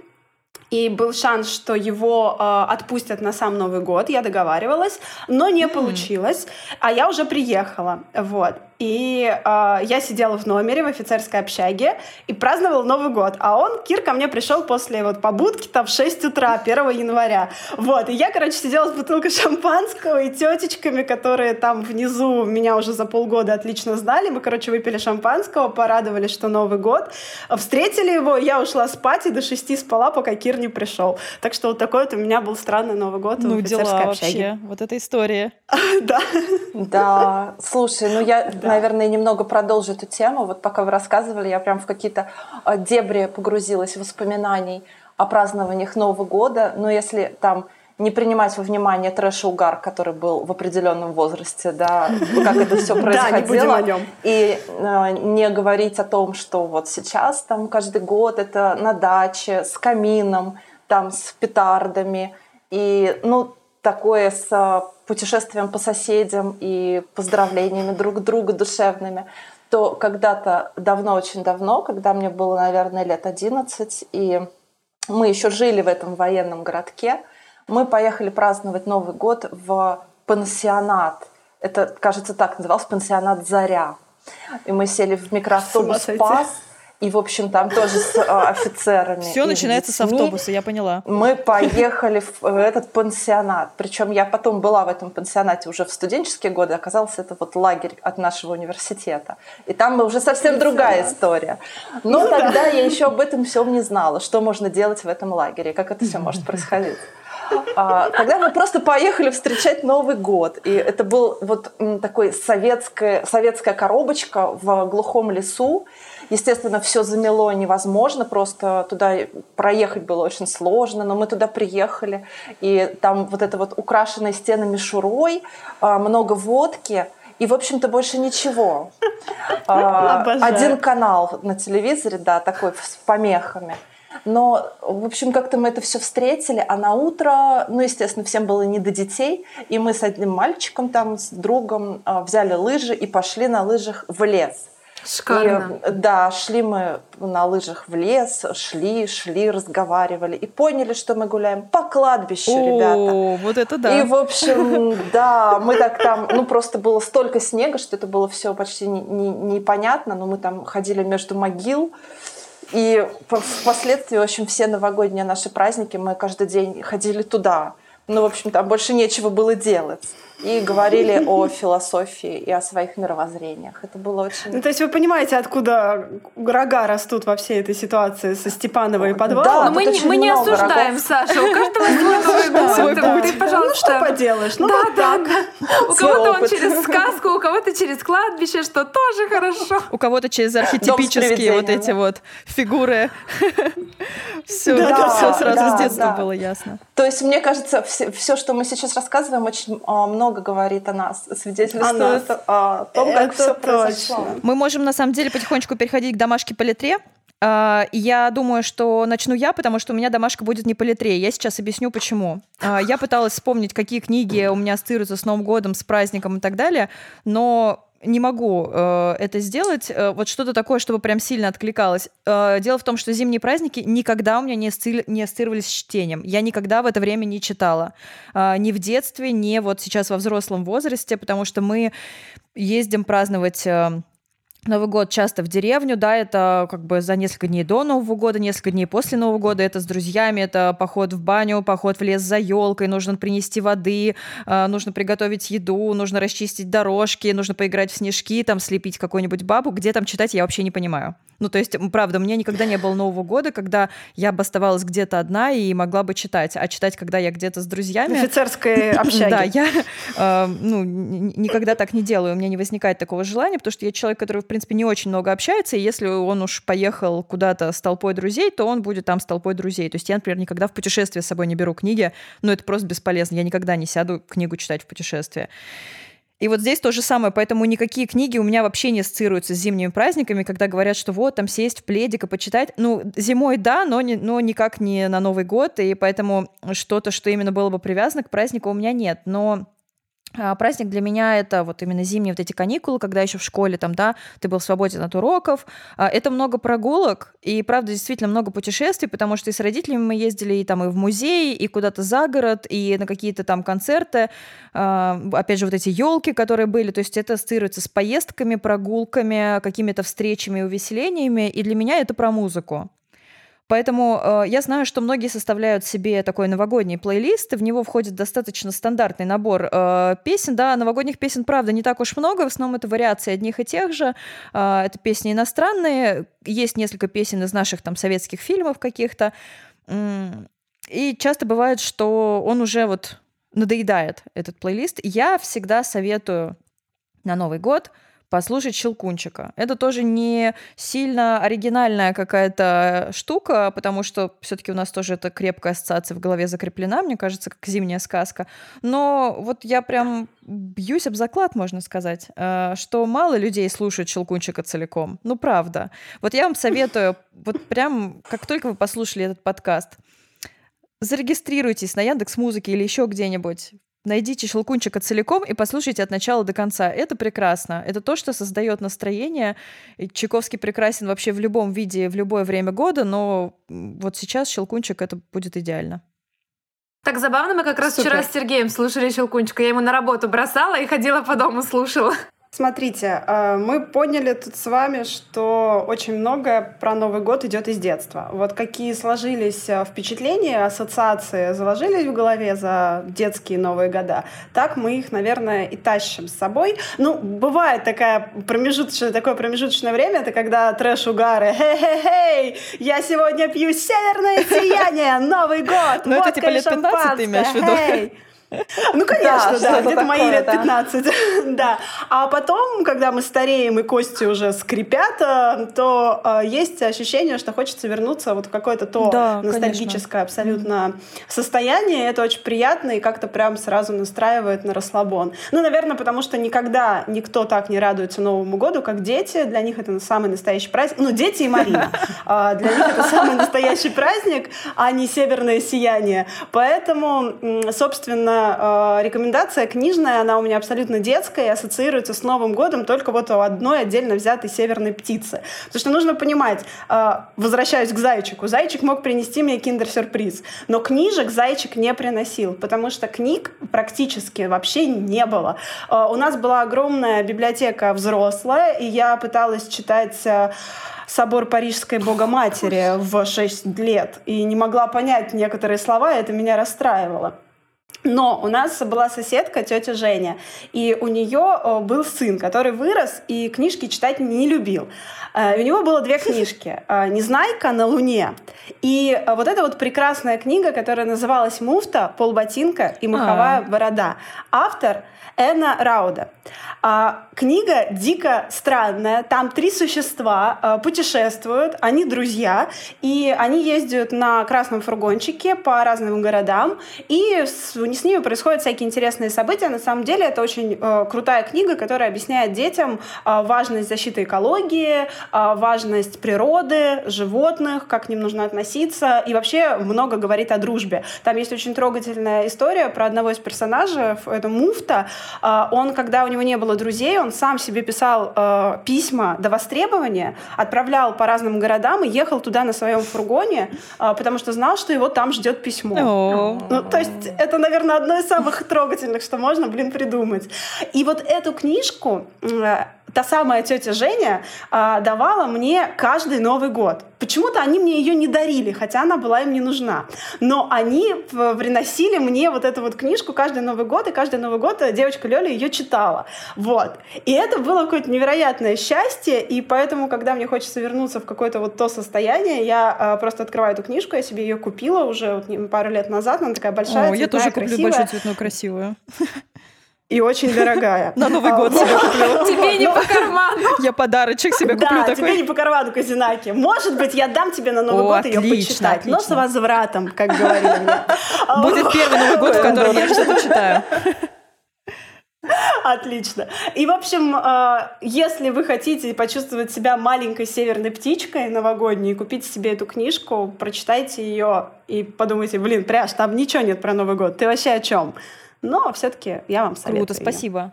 И был шанс, что его э, отпустят на сам Новый год. Я договаривалась, но не mm. получилось. А я уже приехала. Вот. И э, я сидела в номере в офицерской общаге и праздновала Новый год. А он, Кир, ко мне пришел после вот побудки там в 6 утра, 1 января. Вот. И я, короче, сидела с бутылкой шампанского и тетечками, которые там внизу меня уже за полгода отлично знали. Мы, короче, выпили шампанского, порадовались, что Новый год. Встретили его, я ушла спать и до 6 спала, пока Кир не пришел. Так что вот такой вот у меня был странный Новый год ну, в офицерской дела общаге. вообще. Вот эта история. (laughs) Да. Да. Слушай, ну я да. наверное, немного продолжу эту тему. Вот пока вы рассказывали, я прям в какие-то а, дебри погрузилась воспоминаний о празднованиях Нового года. Но если там не принимать во внимание трэш угар, который был в определенном возрасте, да, как это все (laughs) происходило. И э, не говорить о том, что вот сейчас там каждый год это на даче с камином, там с петардами. И, ну, такое с путешествием по соседям и поздравлениями друг друга душевными, то когда-то давно, очень давно, когда мне было, наверное, лет 11, и мы еще жили в этом военном городке, мы поехали праздновать Новый год в пансионат. Это, кажется, так назывался, пансионат «Заря». И мы сели в микроавтобус «Спас», И, в общем, там тоже с а, офицерами. Все начинается с автобуса, я поняла. Мы поехали в этот пансионат. Причем я потом была в этом пансионате уже в студенческие годы. Оказалось, это вот лагерь от нашего университета. И там уже совсем другая история. Но ну, тогда да. я еще об этом всем не знала, что можно делать в этом лагере, как это все может происходить. А, тогда мы просто поехали встречать Новый год. И это был вот такой советская, советская коробочка в глухом лесу. Естественно, все замело невозможно, просто туда проехать было очень сложно, но мы туда приехали, и там вот это вот украшенное стенами шурой, а, много водки, и, в общем-то, больше ничего. (laughs) А, один канал на телевизоре, да, такой с помехами. Но, в общем, как-то мы это все встретили, а на утро, ну, естественно, всем было не до детей, и мы с одним мальчиком там, с другом а, взяли лыжи и пошли на лыжах в лес. Шикарно. И, да, шли мы на лыжах в лес, шли, шли, разговаривали и поняли, что мы гуляем по кладбищу, О, ребята. вот это да. И, в общем, да, мы так там, ну, просто было столько снега, что это было все почти непонятно, но мы там ходили между могил, и впоследствии, в общем, все новогодние наши праздники мы каждый день ходили туда. Ну, в общем, там больше нечего было делать и говорили о философии и о своих мировоззрениях. Это было очень... Ну, то есть вы понимаете, откуда рога растут во всей этой ситуации со Степановой и подвалом? Да, мы, не, мы не осуждаем, рогов. Саша. У каждого свой Новый год. Ты, пожалуйста... Ну, что поделаешь? Ну, да, да, да. У кого-то он через сказку, у кого-то через кладбище, что тоже хорошо. У кого-то через архетипические вот эти вот фигуры. Все, все сразу с детства было ясно. То есть, мне кажется, все, что мы сейчас рассказываем, очень а, много много говорит о нас, свидетельствует о, нас. о том, как Это все произошло. Мы можем на самом деле потихонечку переходить к домашке по литре. А, я думаю, что начну я, потому что у меня домашка будет не по литре. Я сейчас объясню, почему. А, я пыталась вспомнить, какие книги у меня ассоциируются с Новым годом, с праздником и так далее, но не могу э, это сделать. Э, вот что-то такое, чтобы прям сильно откликалось. Э, дело в том, что зимние праздники никогда у меня не, асци... не ассоциировались с чтением. Я никогда в это время не читала. Э, ни в детстве, ни вот сейчас во взрослом возрасте, потому что мы ездим праздновать... Э, Новый год часто в деревню, да, это как бы за несколько дней до Нового года, несколько дней после Нового года, это с друзьями, это поход в баню, поход в лес за елкой, нужно принести воды, э, нужно приготовить еду, нужно расчистить дорожки, нужно поиграть в снежки, там слепить какую-нибудь бабу, где там читать, я вообще не понимаю. Ну, то есть, правда, у меня никогда не было Нового года, когда я бы оставалась где-то одна и могла бы читать. А читать, когда я где-то с друзьями... Офицерской (coughs) общаге. Да, я э, ну, никогда так не делаю. У меня не возникает такого желания, потому что я человек, который, в принципе, не очень много общается, и если он уж поехал куда-то с толпой друзей, то он будет там с толпой друзей. То есть я, например, никогда в путешествие с собой не беру книги, но это просто бесполезно. Я никогда не сяду книгу читать в путешествие. И вот здесь то же самое, поэтому никакие книги у меня вообще не ассоциируются с зимними праздниками, когда говорят, что вот там сесть в пледик и почитать. Ну, зимой да, но, не, но никак не на Новый год, и поэтому что-то, что именно было бы привязано к празднику, у меня нет. Но праздник для меня это вот именно зимние вот эти каникулы, когда еще в школе там, да, ты был свободен от уроков. А, это много прогулок и, правда, действительно много путешествий, потому что и с родителями мы ездили и там и в музей, и куда-то за город, и на какие-то там концерты. А, опять же, вот эти елки, которые были, то есть это ассоциируется с поездками, прогулками, какими-то встречами и увеселениями, и для меня это про музыку. Поэтому э, я знаю, что многие составляют себе такой новогодний плейлист, и в него входит достаточно стандартный набор э, песен. Да, новогодних песен, правда, не так уж много, в основном это вариации одних и тех же. Э, это песни иностранные, есть несколько песен из наших там советских фильмов каких-то. И часто бывает, что он уже вот надоедает, этот плейлист. Я всегда советую на Новый год – послушать Щелкунчика. Это тоже не сильно оригинальная какая-то штука, потому что все-таки у нас тоже эта крепкая ассоциация в голове закреплена, мне кажется, как зимняя сказка. Но вот я прям бьюсь об заклад, можно сказать, э, что мало людей слушают Щелкунчика целиком. Ну, правда. Вот я вам советую, вот прям как только вы послушали этот подкаст, зарегистрируйтесь на Яндекс Музыке или еще где-нибудь найдите Щелкунчика целиком и послушайте от начала до конца. Это прекрасно. Это то, что создает настроение. Чайковский прекрасен вообще в любом виде, в любое время года, но вот сейчас Щелкунчик это будет идеально. Так забавно, мы как раз Супер. вчера с Сергеем слушали Щелкунчика. Я ему на работу бросала и ходила по дому слушала. Смотрите, э, мы поняли тут с вами, что очень многое про Новый год идет из детства. Вот какие сложились э, впечатления, ассоциации заложились в голове за детские Новые года, так мы их, наверное, и тащим с собой. Ну, бывает такая промежуточное, такое промежуточное время, это когда трэш-угары, хей-хей-хей, я сегодня пью северное сияние, Новый год, Ну, это типа лет 15 ты имеешь в виду? (laughs) Ну, конечно, да, где-то мои лет 15. (laughs) Да. А потом, когда мы стареем и кости уже скрипят, э, то э, есть ощущение, что хочется вернуться вот в какое-то то ностальгическое абсолютно состояние. Это очень приятно и как-то прям сразу настраивает на расслабон. Ну, наверное, потому что никогда никто так не радуется Новому году, как дети. Для них это самый настоящий праздник. Ну, дети и Марина. (laughs) А, для них это самый настоящий праздник, а не северное сияние. Поэтому, собственно, э, рекомендация книжная, она у меня абсолютно детская и ассоциируется с Новым годом только вот у одной отдельно взятой северной птицы. Потому что нужно понимать, э, возвращаюсь к зайчику, зайчик мог принести мне киндер-сюрприз, но книжек зайчик не приносил, потому что книг практически вообще не было. Э, у нас была огромная библиотека взрослая, и я пыталась читать э, собор Парижской Богоматери в 6 лет и не могла понять некоторые слова, и это меня расстраивало. Но у нас была соседка, тетя Женя, и у нее э, был сын, который вырос и книжки читать не любил. Э, у него было две книжки (laughs) э, «Незнайка на Луне» и вот эта вот прекрасная книга, которая называлась «Муфта, полботинка и маховая А-а-а. борода». Автор Эна Рауда. А, книга дико странная. Там три существа а, путешествуют, они друзья, и они ездят на красном фургончике по разным городам, и с, с ними происходят всякие интересные события. На самом деле это очень а, крутая книга, которая объясняет детям а, важность защиты экологии, а, важность природы, животных, как к ним нужно относиться, и вообще много говорит о дружбе. Там есть очень трогательная история про одного из персонажей, это Муфта. А, он, когда у него не было друзей, он сам себе писал э, письма до востребования, отправлял по разным городам и ехал туда на своем фургоне, э, потому что знал, что его там ждет письмо. Ну, то есть это, наверное, одно из самых (laughs) трогательных, что можно, блин, придумать. И вот эту книжку э, та самая тетя Женя э, давала мне каждый Новый год. Почему-то они мне ее не дарили, хотя она была им не нужна. Но они приносили мне вот эту вот книжку каждый Новый год, и каждый Новый год девочка Лёля ее читала. Вот. И это было какое-то невероятное счастье, и поэтому, когда мне хочется вернуться в какое-то вот то состояние, я э, просто открываю эту книжку, я себе ее купила уже вот пару лет назад, она такая большая, О, цветная, я тоже куплю красивая. большую цветную красивую и очень дорогая. На Новый год себе куплю. (laughs) Тебе не по карману. (laughs) Я подарочек себе куплю такой. тебе не по карману, Казинаки. Может быть, я дам тебе на Новый год ее почитать, но с возвратом, как говорили мне. (laughs) Будет первый Новый год, в котором я что-то читаю. Отлично. И, в общем, э, если вы хотите почувствовать себя маленькой северной птичкой новогодней, купите себе эту книжку, прочитайте ее и подумайте, блин, пряж, там ничего нет про Новый год. Ты вообще о чем? Но все-таки я вам советую. Круто, спасибо.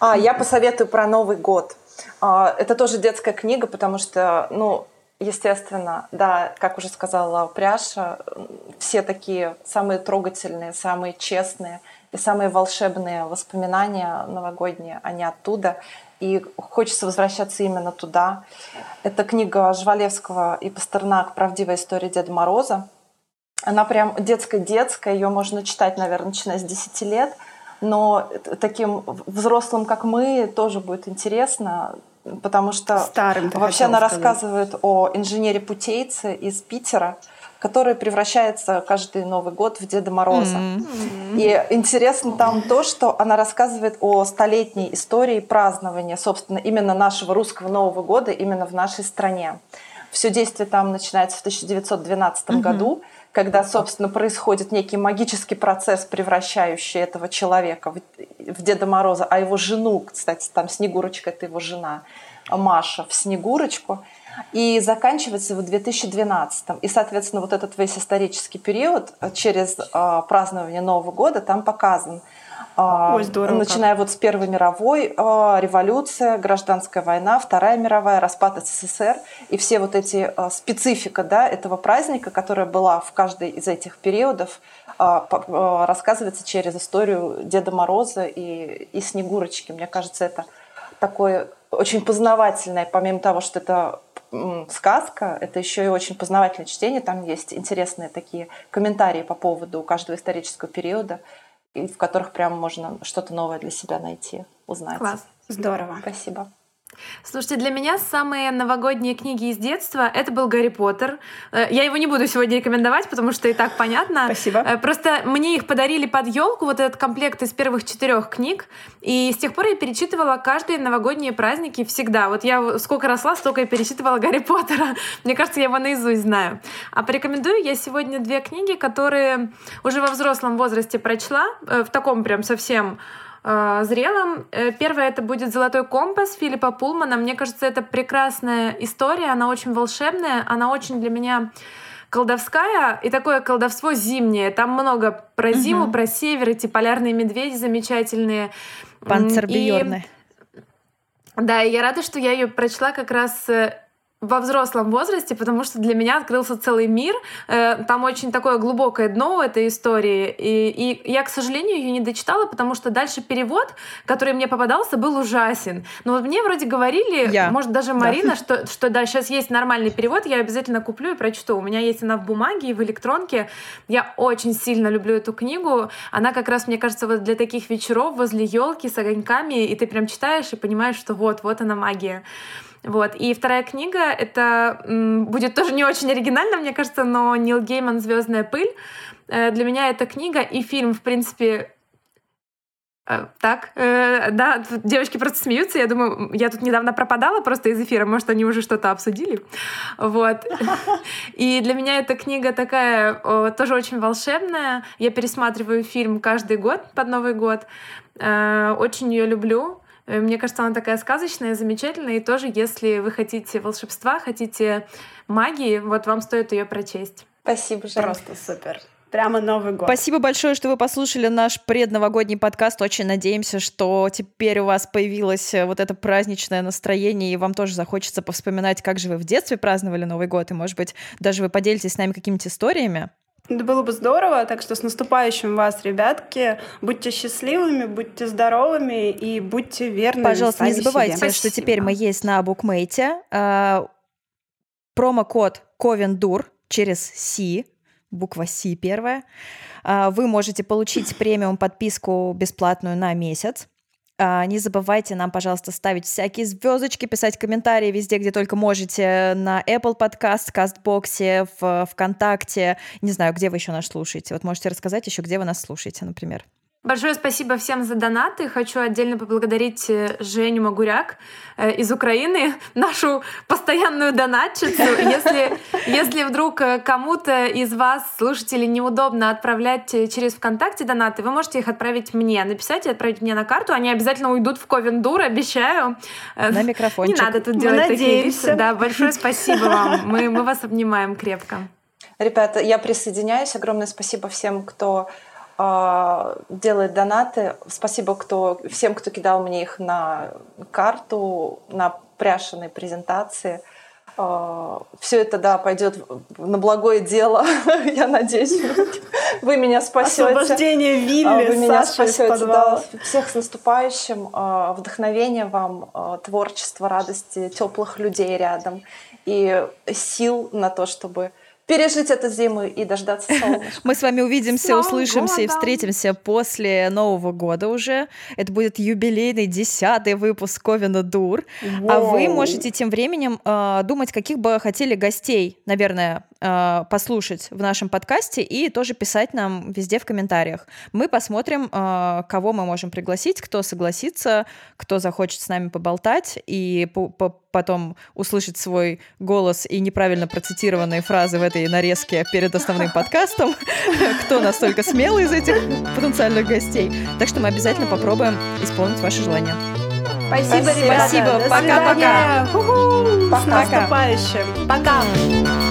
А, я посоветую про Новый год. А, это тоже детская книга, потому что, ну, естественно, да, как уже сказала Пряша, все такие самые трогательные, самые честные и самые волшебные воспоминания новогодние, они оттуда. И хочется возвращаться именно туда. Это книга Жвалевского и Пастернак «Правдивая история Деда Мороза». Она прям детская-детская, ее можно читать, наверное, начиная с 10 лет, но таким взрослым, как мы, тоже будет интересно, потому что Старым, вообще она сказать. рассказывает о инженере-путейце из Питера, который превращается каждый Новый год в Деда Мороза. Mm-hmm. И интересно там то, что она рассказывает о столетней истории празднования, собственно, именно нашего русского Нового года, именно в нашей стране. Все действие там начинается в 1912 mm-hmm. году когда, собственно, происходит некий магический процесс, превращающий этого человека в, в Деда Мороза, а его жену, кстати, там Снегурочка, это его жена, Маша, в Снегурочку, и заканчивается в 2012. И, соответственно, вот этот весь исторический период через э, празднование Нового года там показан – Ой, здорово. Начиная как. вот с Первой мировой, а, революция, гражданская война, Вторая мировая, распад СССР и все вот эти а, специфика да, этого праздника, которая была в каждой из этих периодов, рассказывается через историю Деда Мороза и, и Снегурочки. Мне кажется, это такой очень познавательное, помимо того, что это сказка, это еще и очень познавательное чтение. Там есть интересные такие комментарии по поводу каждого исторического периода, в которых прям можно что-то новое для себя найти, узнать. Класс. Здорово. Спасибо. Слушайте, для меня самые новогодние книги из детства — это был «Гарри Поттер». Э, я его не буду сегодня рекомендовать, потому что и так понятно. Спасибо. Э, просто мне их подарили под елку, вот этот комплект из первых четырех книг, и с тех пор я перечитывала каждые новогодние праздники всегда. Вот я сколько росла, столько и перечитывала «Гарри Поттера». (laughs) Мне кажется, я его наизусть знаю. А порекомендую я сегодня две книги, которые уже во взрослом возрасте прочла, э, в таком прям совсем зрелым. Э, первое это будет «Золотой компас» Филиппа Пулмана. Мне кажется, это прекрасная история, она очень волшебная, она очень для меня колдовская и такое колдовство зимнее. Там много про зиму, угу. про север, эти полярные медведи замечательные. Панцербьерны. Да, и я рада, что я ее прочла как раз э, во взрослом возрасте, потому что для меня открылся целый мир. Э, там очень такое глубокое дно у этой истории. И, и я, к сожалению, ее не дочитала, потому что дальше перевод, который мне попадался, был ужасен. Но вот мне вроде говорили, я. может, даже Марина, да. что, что да, сейчас есть нормальный перевод, я обязательно куплю и прочту. У меня есть она в бумаге и в электронке. Я очень сильно люблю эту книгу. Она как раз, мне кажется, вот для таких вечеров возле елки с огоньками, и ты прям читаешь и понимаешь, что вот, вот она магия. Вот. И вторая книга, это будет тоже не очень оригинально, мне кажется, но Нил Гейман «Звездная пыль». Э, для меня эта книга и фильм, в принципе, э, так, э, да, девочки просто смеются. Я думаю, я тут недавно пропадала просто из эфира, может, они уже что-то обсудили. Вот. (laughs) И для меня эта книга такая тоже очень волшебная. Я пересматриваю фильм каждый год под Новый год. Очень ее люблю. Э, мне кажется, она такая сказочная, замечательная. И тоже, если вы хотите волшебства, хотите магии, вот вам стоит ее прочесть. Спасибо, Жанна. Просто супер. Прямо Новый год. Спасибо большое, что вы послушали наш предновогодний подкаст. Очень надеемся, что теперь у вас появилось э, вот это праздничное настроение, и вам тоже захочется повспоминать, как же вы в детстве праздновали Новый год, и, может быть, даже вы поделитесь с нами какими-то историями. Это было бы здорово, так что с наступающим вас, ребятки. Будьте счастливыми, будьте здоровыми и будьте верными. Пожалуйста, не забывайте, себе. что теперь мы есть на букмейте. А, промокод Ковендур через Си, буква Си первая. А, вы можете получить премиум подписку бесплатную на месяц. А, не забывайте нам, пожалуйста, ставить всякие звездочки, писать комментарии везде, где только можете, на Apple Podcast, Кастбоксе, в ВКонтакте. Не знаю, где вы еще нас слушаете. Вот можете рассказать еще, где вы нас слушаете, например. Большое спасибо всем за донаты. Хочу отдельно поблагодарить э, Женю Магуряк э, из Украины, (laughs) нашу постоянную донатчицу. (laughs) Если, если вдруг э, кому-то из вас, слушателей, неудобно отправлять через ВКонтакте донаты, вы можете их отправить мне, написать и отправить мне на карту. Они обязательно уйдут в Ковендур, обещаю. На микрофончик. Не надо тут делать Мы такие лица. Да, большое спасибо вам. Мы, мы вас обнимаем крепко. Ребята, я присоединяюсь. Огромное спасибо всем, кто делает донаты. Спасибо кто, всем, кто кидал мне их на карту, на пряшенной презентации. А, Все это, да, пойдет на благое дело. (laughs) Я надеюсь, вы меня спасете. Освобождение Вилли, а, Вы меня спасете. Да. Всех с наступающим. Вдохновения вам, творчества, радости, теплых людей рядом и сил на то, чтобы пережить эту зиму и дождаться (laughs) солнышка. Мы с вами увидимся, услышимся и встретимся после Нового года уже. Это будет юбилейный десятый выпуск Ковина Дур. А вы можете тем временем э, думать, каких бы хотели гостей, наверное, э, послушать в нашем подкасте и тоже писать нам везде в комментариях. Мы посмотрим, э, кого мы можем пригласить, кто согласится, кто захочет с нами поболтать и по -по потом услышать свой голос и неправильно процитированные фразы в этой нарезке перед основным подкастом, (laughs) кто настолько смелый из этих потенциальных гостей. Так что мы обязательно попробуем исполнить ваши желания. Спасибо, ребята. Спасибо. Пока-пока. С наступающим. Пока.